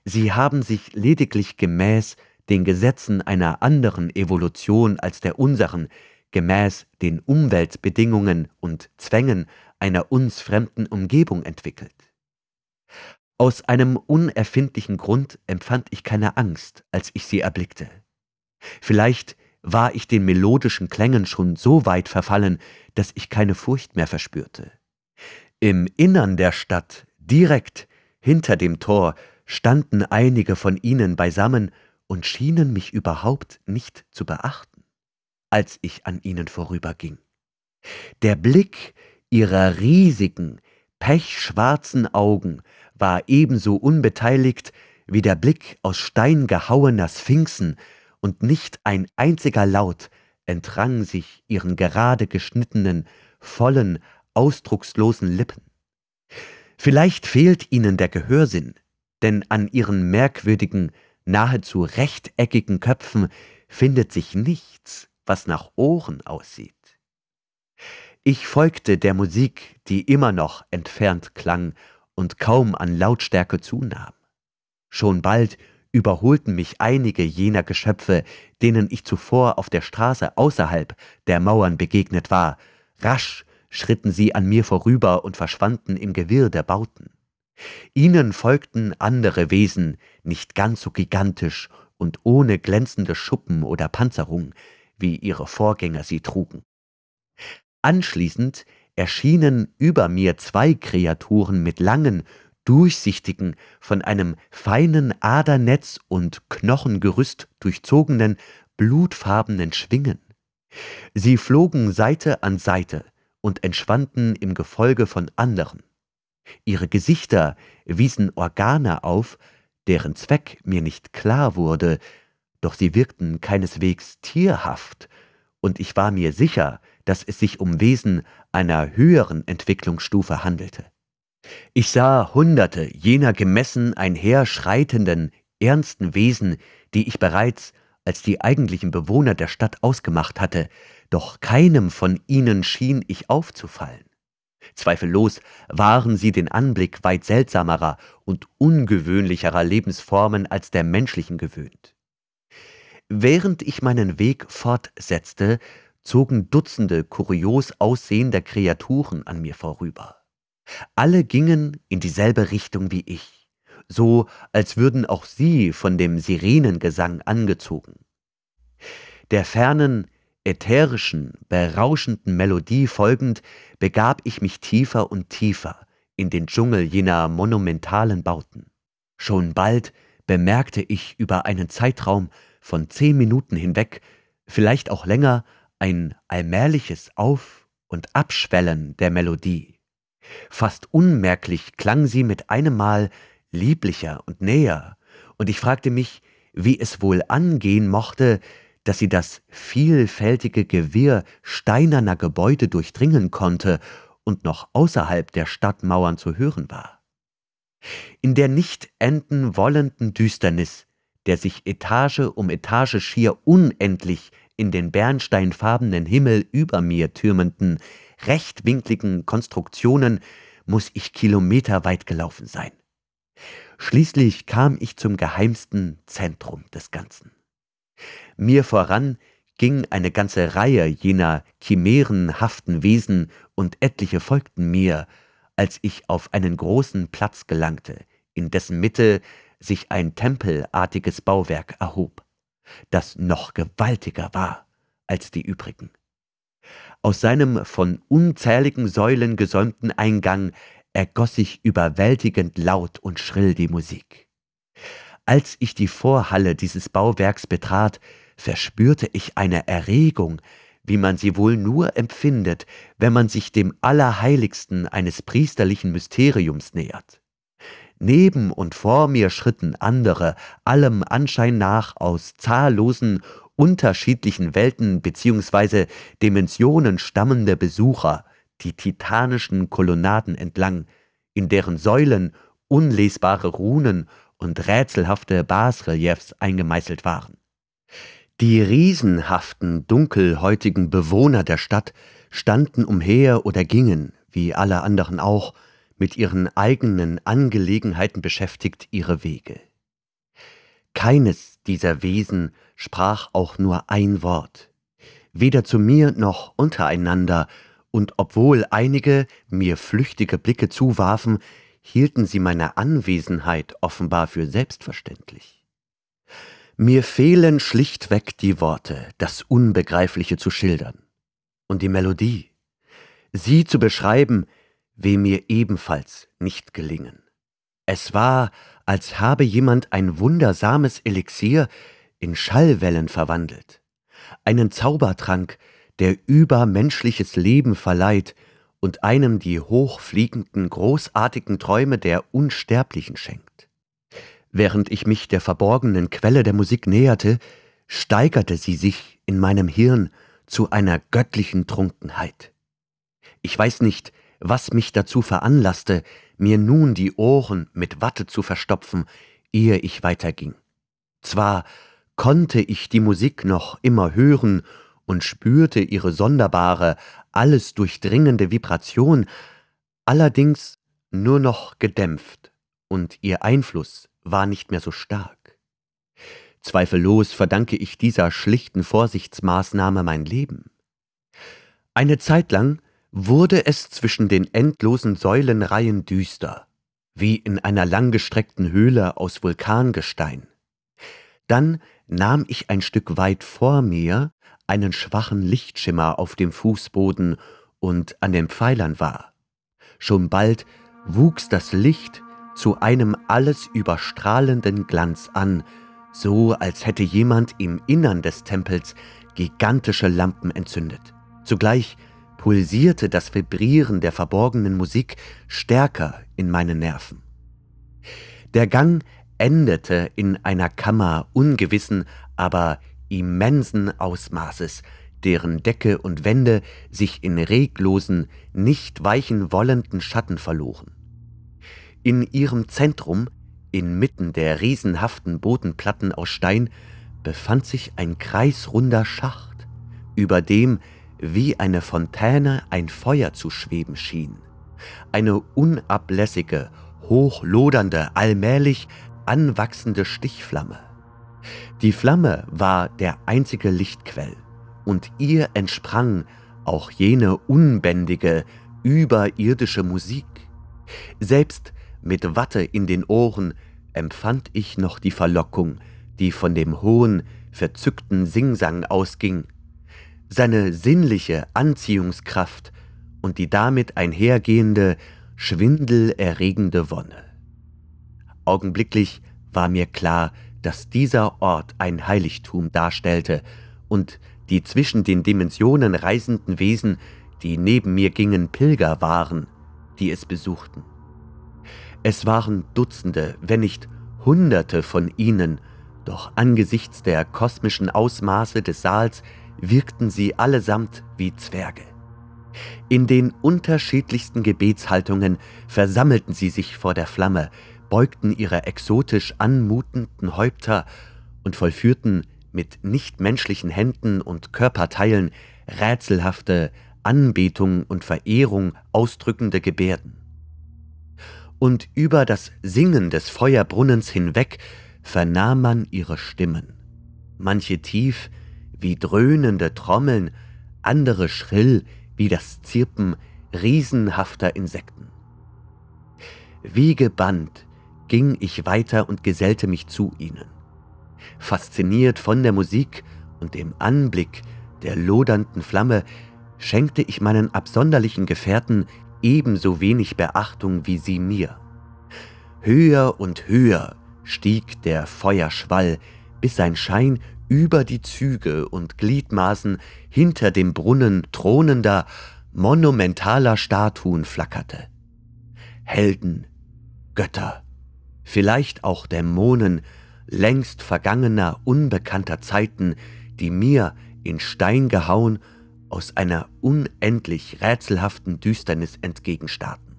Sie haben sich lediglich gemäß den Gesetzen einer anderen Evolution als der unseren, gemäß den Umweltbedingungen und Zwängen einer uns fremden Umgebung entwickelt. Aus einem unerfindlichen Grund empfand ich keine Angst, als ich sie erblickte. Vielleicht war ich den melodischen Klängen schon so weit verfallen, dass ich keine Furcht mehr verspürte. Im Innern der Stadt, direkt hinter dem Tor, standen einige von ihnen beisammen und schienen mich überhaupt nicht zu beachten, als ich an ihnen vorüberging. Der Blick ihrer riesigen, pechschwarzen Augen war ebenso unbeteiligt wie der Blick aus Stein gehauener Sphinxen, und nicht ein einziger Laut entrang sich ihren gerade geschnittenen, vollen, ausdruckslosen Lippen. Vielleicht fehlt ihnen der Gehörsinn, denn an ihren merkwürdigen, nahezu rechteckigen Köpfen findet sich nichts, was nach Ohren aussieht. Ich folgte der Musik, die immer noch entfernt klang und kaum an Lautstärke zunahm. Schon bald überholten mich einige jener Geschöpfe, denen ich zuvor auf der Straße außerhalb der Mauern begegnet war. Rasch schritten sie an mir vorüber und verschwanden im Gewirr der Bauten. Ihnen folgten andere Wesen, nicht ganz so gigantisch und ohne glänzende Schuppen oder Panzerung, wie ihre Vorgänger sie trugen. Anschließend erschienen über mir zwei Kreaturen mit langen, durchsichtigen, von einem feinen Adernetz und Knochengerüst durchzogenen, blutfarbenen Schwingen. Sie flogen Seite an Seite und entschwanden im Gefolge von anderen. Ihre Gesichter wiesen Organe auf, deren Zweck mir nicht klar wurde, doch sie wirkten keineswegs tierhaft, und ich war mir sicher, dass es sich um Wesen einer höheren Entwicklungsstufe handelte. Ich sah hunderte jener gemessen einherschreitenden, ernsten Wesen, die ich bereits als die eigentlichen Bewohner der Stadt ausgemacht hatte, doch keinem von ihnen schien ich aufzufallen. Zweifellos waren sie den Anblick weit seltsamerer und ungewöhnlicherer Lebensformen als der menschlichen gewöhnt. Während ich meinen Weg fortsetzte, zogen Dutzende kurios aussehender Kreaturen an mir vorüber. Alle gingen in dieselbe Richtung wie ich, so als würden auch sie von dem Sirenengesang angezogen. Der fernen, ätherischen, berauschenden Melodie folgend, begab ich mich tiefer und tiefer in den Dschungel jener monumentalen Bauten. Schon bald bemerkte ich über einen Zeitraum von zehn Minuten hinweg, vielleicht auch länger, ein allmähliches Auf- und Abschwellen der Melodie. Fast unmerklich klang sie mit einem Mal lieblicher und näher, und ich fragte mich, wie es wohl angehen mochte, dass sie das vielfältige Gewirr steinerner Gebäude durchdringen konnte und noch außerhalb der Stadtmauern zu hören war. In der nicht enden wollenden Düsternis, der sich Etage um Etage schier unendlich in den bernsteinfarbenen Himmel über mir türmenden, rechtwinkligen Konstruktionen, muss ich kilometerweit gelaufen sein. Schließlich kam ich zum geheimsten Zentrum des Ganzen. Mir voran ging eine ganze Reihe jener chimärenhaften Wesen, und etliche folgten mir, als ich auf einen großen Platz gelangte, in dessen Mitte sich ein tempelartiges Bauwerk erhob, das noch gewaltiger war als die übrigen. Aus seinem von unzähligen Säulen gesäumten Eingang ergoß sich überwältigend laut und schrill die Musik. Als ich die Vorhalle dieses Bauwerks betrat, verspürte ich eine Erregung, wie man sie wohl nur empfindet, wenn man sich dem Allerheiligsten eines priesterlichen Mysteriums nähert. Neben und vor mir schritten andere, allem Anschein nach aus zahllosen, unterschiedlichen Welten bzw. Dimensionen stammende Besucher, die titanischen Kolonnaden entlang, in deren Säulen unlesbare Runen und rätselhafte Basreliefs eingemeißelt waren. Die riesenhaften, dunkelhäutigen Bewohner der Stadt standen umher oder gingen, wie alle anderen auch, mit ihren eigenen Angelegenheiten beschäftigt ihre Wege. Keines dieser Wesen sprach auch nur ein Wort, weder zu mir noch untereinander, und obwohl einige mir flüchtige Blicke zuwarfen, hielten sie meine Anwesenheit offenbar für selbstverständlich. Mir fehlen schlichtweg die Worte, das Unbegreifliche zu schildern. Und die Melodie. Sie zu beschreiben, will mir ebenfalls nicht gelingen. Es war, als habe jemand ein wundersames Elixier in Schallwellen verwandelt, einen Zaubertrank, der übermenschliches Leben verleiht und einem die hochfliegenden, großartigen Träume der Unsterblichen schenkt. Während ich mich der verborgenen Quelle der Musik näherte, steigerte sie sich in meinem Hirn zu einer göttlichen Trunkenheit. Ich weiß nicht, was mich dazu veranlasste, mir nun die Ohren mit Watte zu verstopfen, ehe ich weiterging. Zwar konnte ich die Musik noch immer hören und spürte ihre sonderbare, alles durchdringende Vibration, allerdings nur noch gedämpft, und ihr Einfluss war nicht mehr so stark. Zweifellos verdanke ich dieser schlichten Vorsichtsmaßnahme mein Leben. Eine Zeit lang wurde es zwischen den endlosen Säulenreihen düster, wie in einer langgestreckten Höhle aus Vulkangestein. Dann nahm ich ein Stück weit vor mir einen schwachen Lichtschimmer auf dem Fußboden und an den Pfeilern wahr. Schon bald wuchs das Licht zu einem alles überstrahlenden Glanz an, so als hätte jemand im Innern des Tempels gigantische Lampen entzündet. Zugleich pulsierte das Vibrieren der verborgenen Musik stärker in meinen Nerven. Der Gang endete in einer Kammer ungewissen, aber immensen Ausmaßes, deren Decke und Wände sich in reglosen, nicht weichen wollenden Schatten verloren. In ihrem Zentrum, inmitten der riesenhaften Bodenplatten aus Stein, befand sich ein kreisrunder Schacht, über dem wie eine Fontäne ein Feuer zu schweben schien. Eine unablässige, hochlodernde, allmählich anwachsende Stichflamme. Die Flamme war der einzige Lichtquell, und ihr entsprang auch jene unbändige, überirdische Musik. Selbst mit Watte in den Ohren empfand ich noch die Verlockung, die von dem hohen, verzückten Singsang ausging, seine sinnliche Anziehungskraft und die damit einhergehende, schwindelerregende Wonne. Augenblicklich war mir klar, dass dieser Ort ein Heiligtum darstellte und die zwischen den Dimensionen reisenden Wesen, die neben mir gingen, Pilger waren, die es besuchten. Es waren Dutzende, wenn nicht Hunderte von ihnen, doch angesichts der kosmischen Ausmaße des Saals wirkten sie allesamt wie Zwerge. In den unterschiedlichsten Gebetshaltungen versammelten sie sich vor der Flamme, beugten ihre exotisch anmutenden Häupter und vollführten mit nichtmenschlichen Händen und Körperteilen rätselhafte Anbetung und Verehrung ausdrückende Gebärden. Und über das Singen des Feuerbrunnens hinweg vernahm man ihre Stimmen, manche tief wie dröhnende Trommeln, andere schrill wie das Zirpen riesenhafter Insekten. Wie gebannt ging ich weiter und gesellte mich zu ihnen. Fasziniert von der Musik und dem Anblick der lodernden Flamme schenkte ich meinen absonderlichen Gefährten ebenso wenig Beachtung wie sie mir. Höher und höher stieg der Feuerschwall, bis sein Schein über die Züge und Gliedmaßen hinter dem Brunnen thronender, monumentaler Statuen flackerte. Helden, Götter, vielleicht auch Dämonen längst vergangener, unbekannter Zeiten, die mir in Stein gehauen aus einer unendlich rätselhaften Düsternis entgegenstarrten.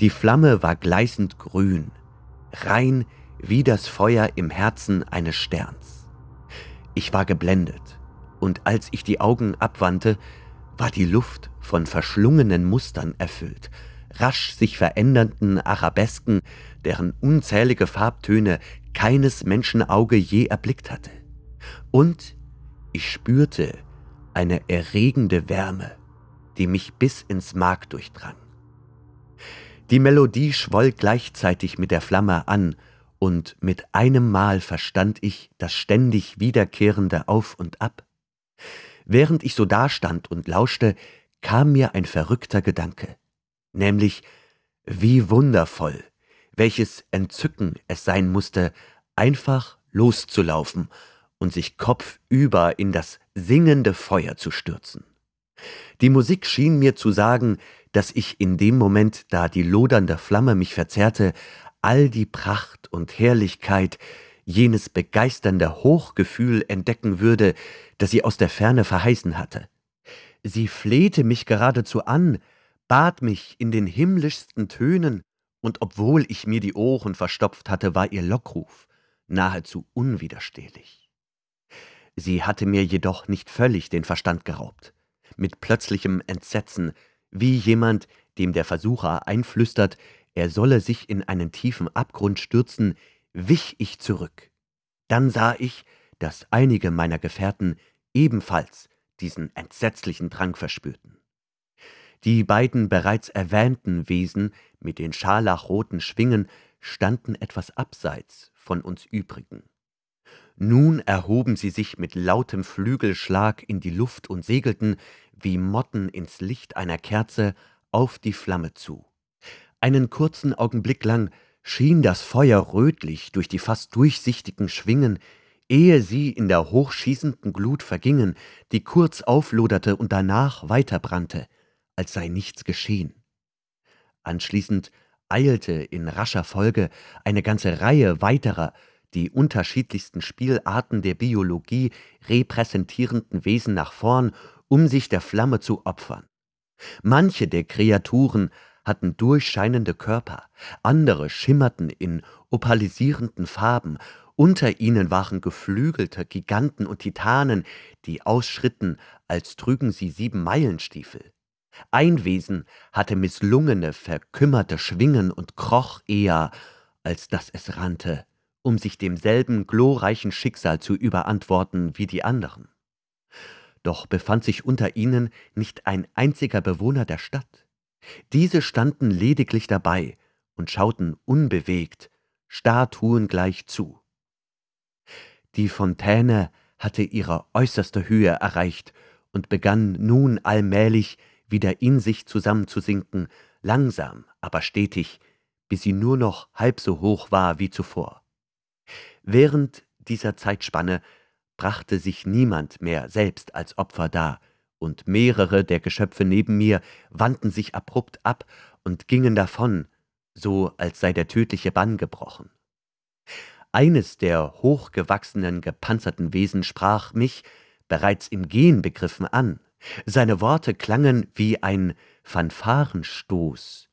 Die Flamme war gleißend grün, rein wie das Feuer im Herzen eines Sterns. Ich war geblendet, und als ich die Augen abwandte, war die Luft von verschlungenen Mustern erfüllt, rasch sich verändernden Arabesken, deren unzählige Farbtöne keines Menschenauge je erblickt hatte. Und ich spürte eine erregende Wärme, die mich bis ins Mark durchdrang. Die Melodie schwoll gleichzeitig mit der Flamme an, und mit einem Mal verstand ich das ständig wiederkehrende Auf und Ab. Während ich so dastand und lauschte, kam mir ein verrückter Gedanke, nämlich wie wundervoll, welches Entzücken es sein musste, einfach loszulaufen und sich kopfüber in das singende Feuer zu stürzen. Die Musik schien mir zu sagen, dass ich in dem Moment, da die lodernde Flamme mich verzerrte, all die Pracht und Herrlichkeit, jenes begeisternde Hochgefühl entdecken würde, das sie aus der Ferne verheißen hatte. Sie flehte mich geradezu an, bat mich in den himmlischsten Tönen, und obwohl ich mir die Ohren verstopft hatte, war ihr Lockruf nahezu unwiderstehlich. Sie hatte mir jedoch nicht völlig den Verstand geraubt. Mit plötzlichem Entsetzen, wie jemand, dem der Versucher einflüstert, er solle sich in einen tiefen Abgrund stürzen, wich ich zurück. Dann sah ich, dass einige meiner Gefährten ebenfalls diesen entsetzlichen Drang verspürten. Die beiden bereits erwähnten Wesen mit den scharlachroten Schwingen standen etwas abseits von uns übrigen. Nun erhoben sie sich mit lautem Flügelschlag in die Luft und segelten, wie Motten ins Licht einer Kerze, auf die Flamme zu. Einen kurzen Augenblick lang schien das Feuer rötlich durch die fast durchsichtigen Schwingen ehe sie in der hochschießenden Glut vergingen, die kurz aufloderte und danach weiterbrannte, als sei nichts geschehen. Anschließend eilte in rascher Folge eine ganze Reihe weiterer, die unterschiedlichsten Spielarten der Biologie repräsentierenden Wesen nach vorn, um sich der Flamme zu opfern. Manche der Kreaturen hatten durchscheinende Körper, andere schimmerten in opalisierenden Farben, unter ihnen waren geflügelte Giganten und Titanen, die ausschritten, als trügen sie sieben Meilenstiefel. Ein Wesen hatte misslungene, verkümmerte Schwingen und kroch eher, als dass es rannte, um sich demselben glorreichen Schicksal zu überantworten wie die anderen. Doch befand sich unter ihnen nicht ein einziger Bewohner der Stadt. Diese standen lediglich dabei und schauten unbewegt, statuengleich zu. Die Fontäne hatte ihre äußerste Höhe erreicht und begann nun allmählich wieder in sich zusammenzusinken, langsam, aber stetig, bis sie nur noch halb so hoch war wie zuvor. Während dieser Zeitspanne brachte sich niemand mehr selbst als Opfer dar, und mehrere der Geschöpfe neben mir wandten sich abrupt ab und gingen davon, so als sei der tödliche Bann gebrochen. Eines der hochgewachsenen, gepanzerten Wesen sprach mich, bereits im Gehen begriffen, an. Seine Worte klangen wie ein Fanfarenstoß,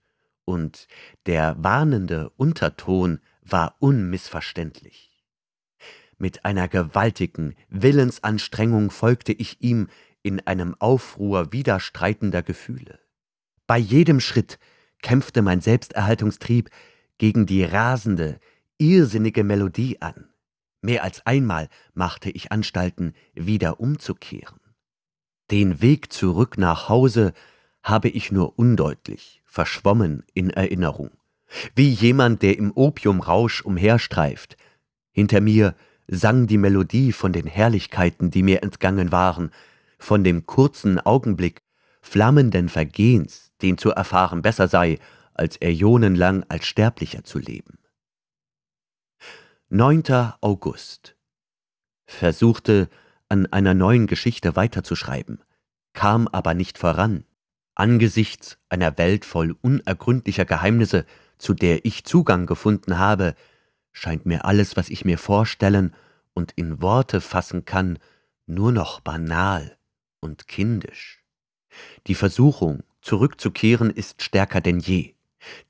und der warnende Unterton war unmissverständlich. Mit einer gewaltigen Willensanstrengung folgte ich ihm in einem Aufruhr widerstreitender Gefühle. Bei jedem Schritt kämpfte mein Selbsterhaltungstrieb gegen die rasende, irrsinnige Melodie an. Mehr als einmal machte ich Anstalten, wieder umzukehren. Den Weg zurück nach Hause habe ich nur undeutlich, verschwommen in Erinnerung, wie jemand, der im Opiumrausch umherstreift. Hinter mir sang die Melodie von den Herrlichkeiten, die mir entgangen waren, von dem kurzen Augenblick flammenden Vergehens, den zu erfahren besser sei, als äonenlang als Sterblicher zu leben. 9. August versuchte, an einer neuen Geschichte weiterzuschreiben, kam aber nicht voran, angesichts einer Welt voll unergründlicher Geheimnisse, zu der ich Zugang gefunden habe, scheint mir alles, was ich mir vorstellen und in Worte fassen kann, nur noch banal und kindisch. Die Versuchung, zurückzukehren, ist stärker denn je.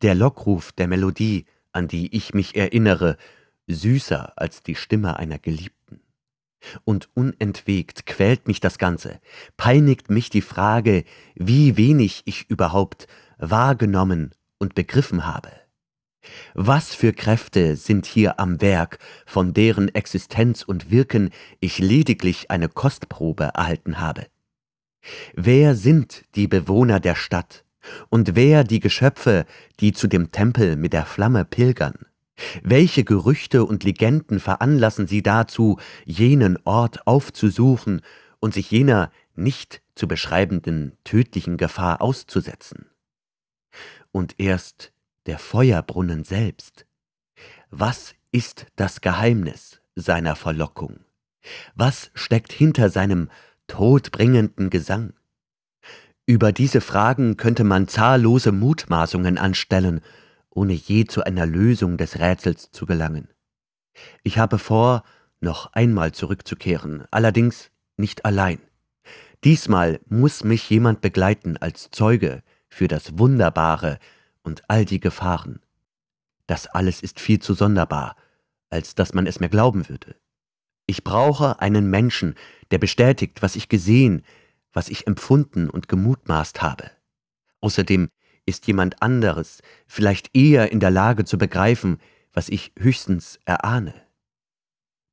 Der Lockruf der Melodie, an die ich mich erinnere, süßer als die Stimme einer Geliebten. Und unentwegt quält mich das Ganze, peinigt mich die Frage, wie wenig ich überhaupt wahrgenommen und begriffen habe. Was für Kräfte sind hier am Werk, von deren Existenz und Wirken ich lediglich eine Kostprobe erhalten habe? Wer sind die Bewohner der Stadt und wer die Geschöpfe, die zu dem Tempel mit der Flamme pilgern? Welche Gerüchte und Legenden veranlassen sie dazu, jenen Ort aufzusuchen und sich jener nicht zu beschreibenden tödlichen Gefahr auszusetzen? Und erst der Feuerbrunnen selbst. Was ist das Geheimnis seiner Verlockung? Was steckt hinter seinem todbringenden Gesang? Über diese Fragen könnte man zahllose Mutmaßungen anstellen, ohne je zu einer Lösung des Rätsels zu gelangen. Ich habe vor, noch einmal zurückzukehren, allerdings nicht allein. Diesmal muss mich jemand begleiten als Zeuge für das Wunderbare und all die Gefahren. Das alles ist viel zu sonderbar, als dass man es mir glauben würde. Ich brauche einen Menschen, der bestätigt, was ich gesehen, was ich empfunden und gemutmaßt habe. Außerdem ist jemand anderes vielleicht eher in der Lage zu begreifen, was ich höchstens erahne.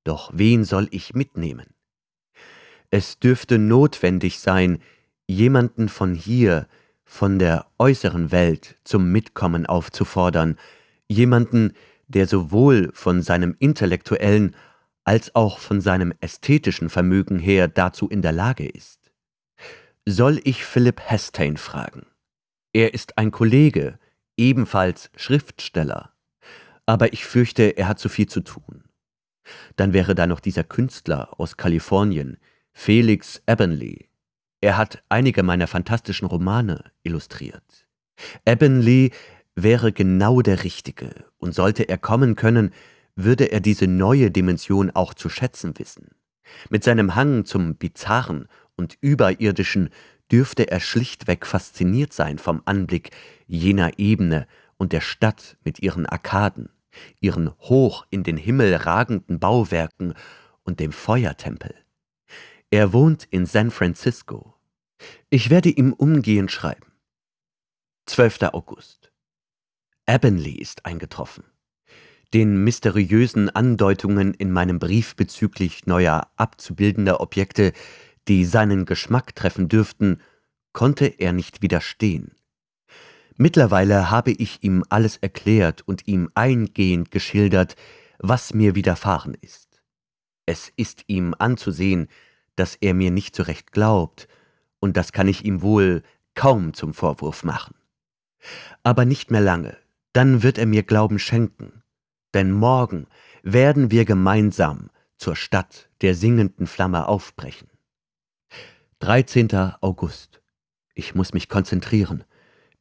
Doch wen soll ich mitnehmen? Es dürfte notwendig sein, jemanden von hier, von der äußeren Welt zum Mitkommen aufzufordern, jemanden, der sowohl von seinem intellektuellen als auch von seinem ästhetischen Vermögen her dazu in der Lage ist. Soll ich Philipp Hestain fragen? Er ist ein Kollege, ebenfalls Schriftsteller, aber ich fürchte, er hat zu viel zu tun. Dann wäre da noch dieser Künstler aus Kalifornien, Felix Ebenly. Er hat einige meiner fantastischen Romane illustriert. Ebenly wäre genau der Richtige, und sollte er kommen können, würde er diese neue Dimension auch zu schätzen wissen. Mit seinem Hang zum Bizarren und Überirdischen dürfte er schlichtweg fasziniert sein vom Anblick jener Ebene und der Stadt mit ihren Arkaden, ihren hoch in den Himmel ragenden Bauwerken und dem Feuertempel. Er wohnt in San Francisco. Ich werde ihm umgehend schreiben. 12. August. Avonlea ist eingetroffen. Den mysteriösen Andeutungen in meinem Brief bezüglich neuer abzubildender Objekte, die seinen Geschmack treffen dürften, konnte er nicht widerstehen. Mittlerweile habe ich ihm alles erklärt und ihm eingehend geschildert, was mir widerfahren ist. Es ist ihm anzusehen, dass er mir nicht so recht glaubt, und das kann ich ihm wohl kaum zum Vorwurf machen. Aber nicht mehr lange, dann wird er mir Glauben schenken, denn morgen werden wir gemeinsam zur Stadt der singenden Flamme aufbrechen. 13. August. Ich muss mich konzentrieren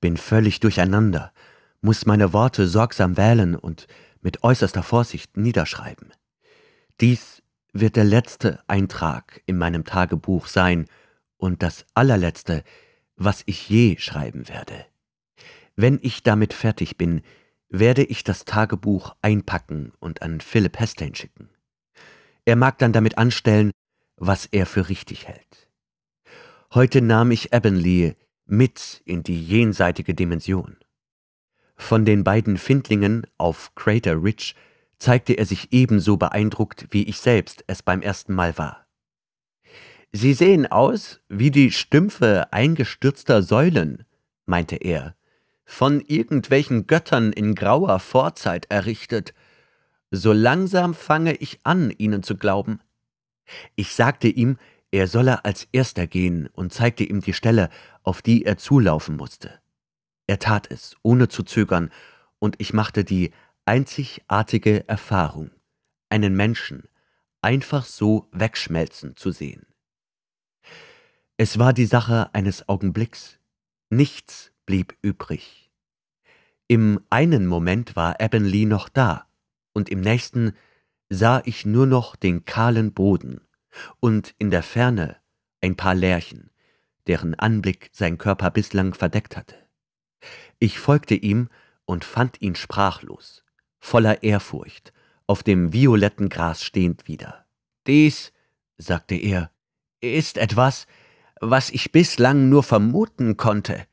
bin völlig durcheinander, muss meine Worte sorgsam wählen und mit äußerster Vorsicht niederschreiben. Dies wird der letzte Eintrag in meinem Tagebuch sein und das allerletzte, was ich je schreiben werde. Wenn ich damit fertig bin, werde ich das Tagebuch einpacken und an Philip Hestain schicken. Er mag dann damit anstellen, was er für richtig hält. Heute nahm ich Avonlea mit in die jenseitige Dimension. Von den beiden Findlingen auf Crater Ridge zeigte er sich ebenso beeindruckt, wie ich selbst es beim ersten Mal war. Sie sehen aus wie die Stümpfe eingestürzter Säulen, meinte er, von irgendwelchen Göttern in grauer Vorzeit errichtet. So langsam fange ich an, ihnen zu glauben. Ich sagte ihm, er solle als erster gehen und zeigte ihm die Stelle, auf die er zulaufen musste. Er tat es, ohne zu zögern, und ich machte die einzigartige Erfahrung, einen Menschen einfach so wegschmelzen zu sehen. Es war die Sache eines Augenblicks. Nichts blieb übrig. Im einen Moment war Avonlea noch da, und im nächsten sah ich nur noch den kahlen Boden und in der Ferne ein paar Lerchen, deren Anblick sein Körper bislang verdeckt hatte. Ich folgte ihm und fand ihn sprachlos, voller Ehrfurcht, auf dem violetten Gras stehend wieder. Dies, sagte er, ist etwas, was ich bislang nur vermuten konnte,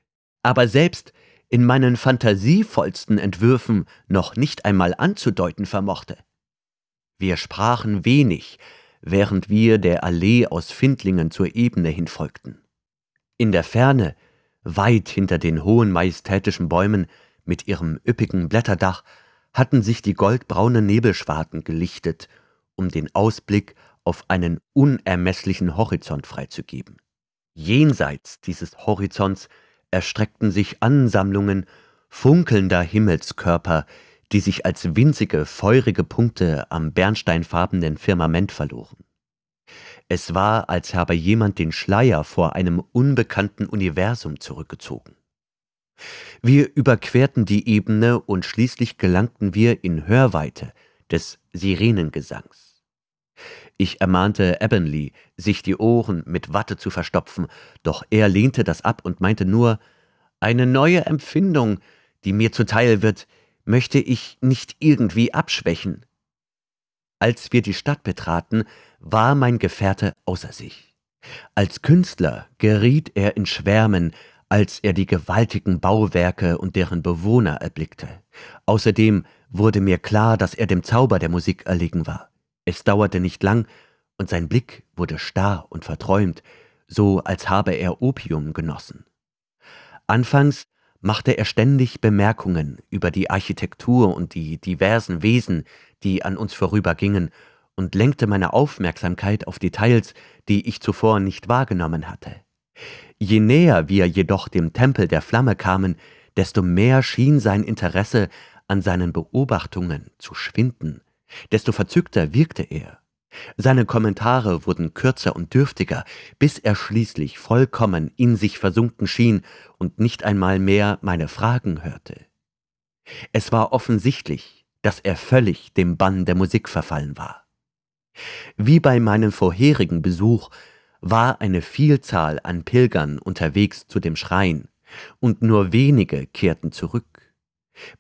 aber selbst in meinen fantasievollsten Entwürfen noch nicht einmal anzudeuten vermochte. Wir sprachen wenig, während wir der Allee aus Findlingen zur Ebene hinfolgten. In der Ferne, weit hinter den hohen majestätischen Bäumen mit ihrem üppigen Blätterdach, hatten sich die goldbraunen Nebelschwarten gelichtet, um den Ausblick auf einen unermesslichen Horizont freizugeben. Jenseits dieses Horizonts erstreckten sich Ansammlungen funkelnder Himmelskörper, die sich als winzige, feurige Punkte am bernsteinfarbenen Firmament verloren. Es war, als habe jemand den Schleier vor einem unbekannten Universum zurückgezogen. Wir überquerten die Ebene und schließlich gelangten wir in Hörweite des Sirenengesangs. Ich ermahnte Ebonley, sich die Ohren mit Watte zu verstopfen, doch er lehnte das ab und meinte nur, eine neue Empfindung, die mir zuteil wird, möchte ich nicht irgendwie abschwächen. Als wir die Stadt betraten, war mein Gefährte außer sich. Als Künstler geriet er in Schwärmen, als er die gewaltigen Bauwerke und deren Bewohner erblickte. Außerdem wurde mir klar, dass er dem Zauber der Musik erlegen war. Es dauerte nicht lang, und sein Blick wurde starr und verträumt, so als habe er Opium genossen. Anfangs machte er ständig Bemerkungen über die Architektur und die diversen Wesen, die an uns vorübergingen, und lenkte meine Aufmerksamkeit auf Details, die ich zuvor nicht wahrgenommen hatte. Je näher wir jedoch dem Tempel der Flamme kamen, desto mehr schien sein Interesse an seinen Beobachtungen zu schwinden, desto verzückter wirkte er. Seine Kommentare wurden kürzer und dürftiger, bis er schließlich vollkommen in sich versunken schien und nicht einmal mehr meine Fragen hörte. Es war offensichtlich, dass er völlig dem Bann der Musik verfallen war. Wie bei meinem vorherigen Besuch war eine Vielzahl an Pilgern unterwegs zu dem Schrein, und nur wenige kehrten zurück.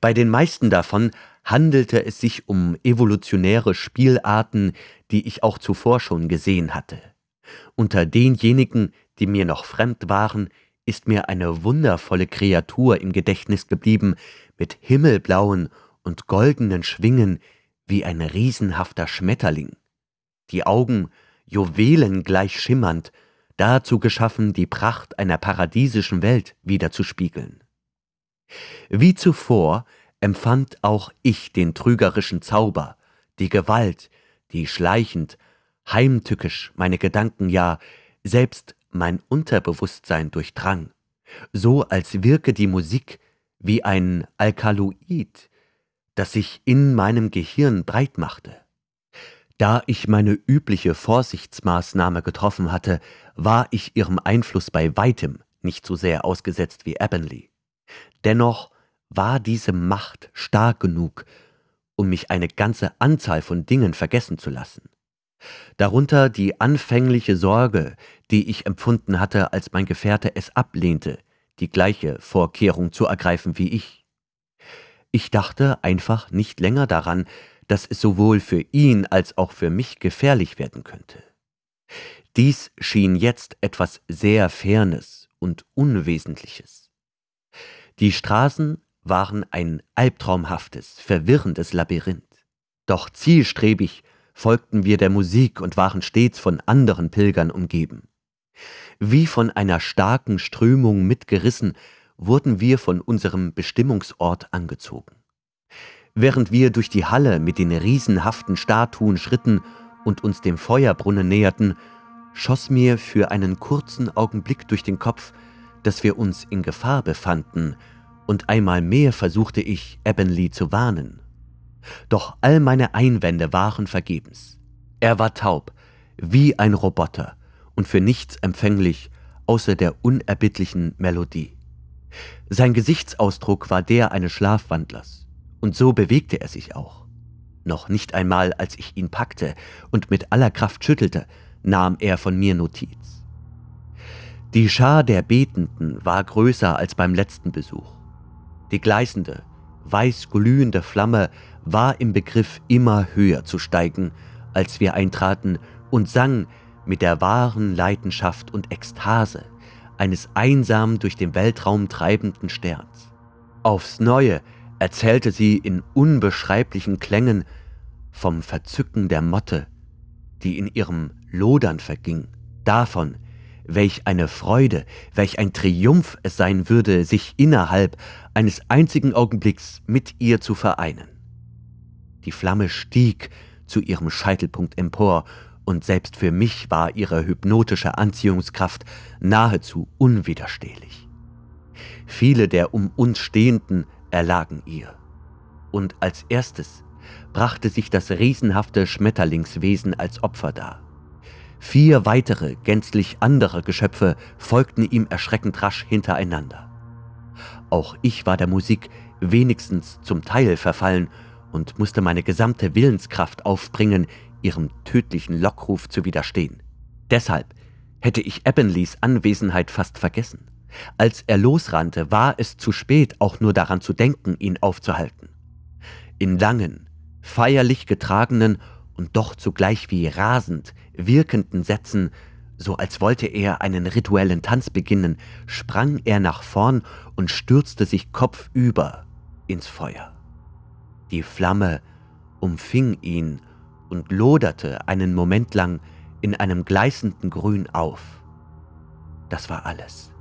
Bei den meisten davon handelte es sich um evolutionäre Spielarten, die ich auch zuvor schon gesehen hatte. Unter denjenigen, die mir noch fremd waren, ist mir eine wundervolle Kreatur im Gedächtnis geblieben, mit himmelblauen und goldenen Schwingen wie ein riesenhafter Schmetterling. Die Augen juwelengleich schimmernd, dazu geschaffen, die Pracht einer paradiesischen Welt wiederzuspiegeln. Wie zuvor empfand auch ich den trügerischen Zauber, die Gewalt, die schleichend, heimtückisch meine Gedanken, ja selbst mein Unterbewusstsein durchdrang, so als wirke die Musik wie ein Alkaloid, das sich in meinem Gehirn breit machte. Da ich meine übliche Vorsichtsmaßnahme getroffen hatte, war ich ihrem Einfluss bei weitem nicht so sehr ausgesetzt wie Avonlea. Dennoch war diese Macht stark genug, um mich eine ganze Anzahl von Dingen vergessen zu lassen. Darunter die anfängliche Sorge, die ich empfunden hatte, als mein Gefährte es ablehnte, die gleiche Vorkehrung zu ergreifen wie ich. Ich dachte einfach nicht länger daran, dass es sowohl für ihn als auch für mich gefährlich werden könnte. Dies schien jetzt etwas sehr Fernes und Unwesentliches. Die Straßen waren ein albtraumhaftes, verwirrendes Labyrinth. Doch zielstrebig folgten wir der Musik und waren stets von anderen Pilgern umgeben. Wie von einer starken Strömung mitgerissen, wurden wir von unserem Bestimmungsort angezogen. Während wir durch die Halle mit den riesenhaften Statuen schritten und uns dem Feuerbrunnen näherten, schoss mir für einen kurzen Augenblick durch den Kopf, dass wir uns in Gefahr befanden und einmal mehr versuchte ich, Ebbenly zu warnen. Doch all meine Einwände waren vergebens. Er war taub, wie ein Roboter und für nichts empfänglich außer der unerbittlichen Melodie. Sein Gesichtsausdruck war der eines Schlafwandlers, und so bewegte er sich auch. Noch nicht einmal, als ich ihn packte und mit aller Kraft schüttelte, nahm er von mir Notiz. Die Schar der Betenden war größer als beim letzten Besuch. Die gleißende, weiß glühende Flamme war im Begriff, immer höher zu steigen, als wir eintraten, und sang mit der wahren Leidenschaft und Ekstase eines einsam durch den Weltraum treibenden Sterns. Aufs neue erzählte sie in unbeschreiblichen Klängen vom Verzücken der Motte, die in ihrem Lodern verging, davon, welch eine Freude, welch ein Triumph es sein würde, sich innerhalb eines einzigen Augenblicks mit ihr zu vereinen. Die Flamme stieg zu ihrem Scheitelpunkt empor, und selbst für mich war ihre hypnotische Anziehungskraft nahezu unwiderstehlich. Viele der um uns Stehenden erlagen ihr. Und als erstes brachte sich das riesenhafte Schmetterlingswesen als Opfer dar. Vier weitere, gänzlich andere Geschöpfe folgten ihm erschreckend rasch hintereinander. Auch ich war der Musik wenigstens zum Teil verfallen und musste meine gesamte Willenskraft aufbringen, ihrem tödlichen Lockruf zu widerstehen. Deshalb hätte ich Ebbenleys Anwesenheit fast vergessen. Als er losrannte, war es zu spät, auch nur daran zu denken, ihn aufzuhalten. In langen, feierlich getragenen und doch zugleich wie rasend wirkenden Sätzen, so als wollte er einen rituellen Tanz beginnen, sprang er nach vorn und stürzte sich kopfüber ins Feuer. Die Flamme umfing ihn und loderte einen Moment lang in einem gleißenden Grün auf. Das war alles.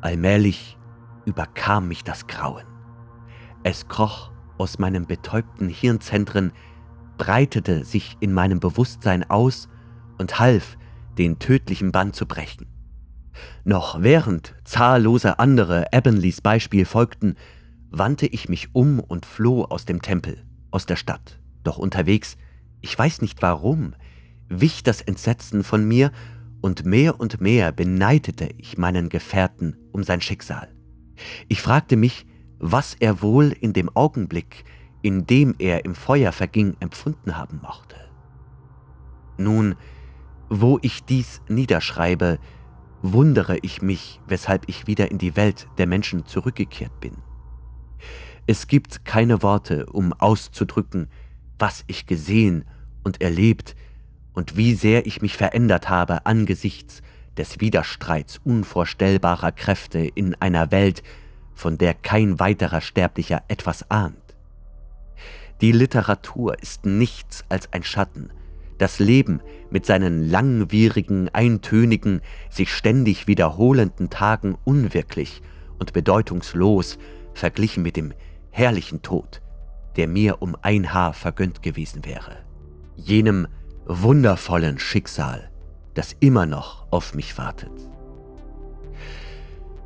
Allmählich überkam mich das Grauen. Es kroch aus meinen betäubten Hirnzentren breitete sich in meinem Bewusstsein aus und half, den tödlichen Bann zu brechen. Noch während zahllose andere Ebbenleys Beispiel folgten, wandte ich mich um und floh aus dem Tempel, aus der Stadt, Doch unterwegs, ich weiß nicht warum, wich das Entsetzen von mir und mehr und mehr beneidete ich meinen Gefährten um sein Schicksal. Ich fragte mich, was er wohl in dem Augenblick, in dem er im Feuer verging, empfunden haben mochte. Nun, wo ich dies niederschreibe, wundere ich mich, weshalb ich wieder in die Welt der Menschen zurückgekehrt bin. Es gibt keine Worte, um auszudrücken, was ich gesehen und erlebt und wie sehr ich mich verändert habe angesichts des Widerstreits unvorstellbarer Kräfte in einer Welt, von der kein weiterer Sterblicher etwas ahnt. Die Literatur ist nichts als ein Schatten, das Leben mit seinen langwierigen, eintönigen, sich ständig wiederholenden Tagen unwirklich und bedeutungslos verglichen mit dem herrlichen Tod, der mir um ein Haar vergönnt gewesen wäre, jenem wundervollen Schicksal, das immer noch auf mich wartet.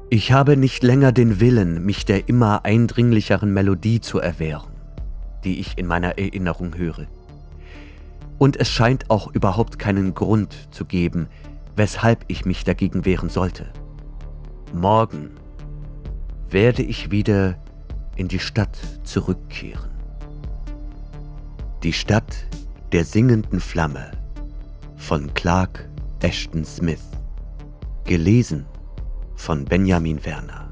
Ich habe nicht länger den Willen, mich der immer eindringlicheren Melodie zu erwehren, die ich in meiner Erinnerung höre. Und es scheint auch überhaupt keinen Grund zu geben, weshalb ich mich dagegen wehren sollte. Morgen werde ich wieder in die Stadt zurückkehren. Die Stadt der singenden Flamme von Clark Ashton Smith. Gelesen von Benjamin Werner.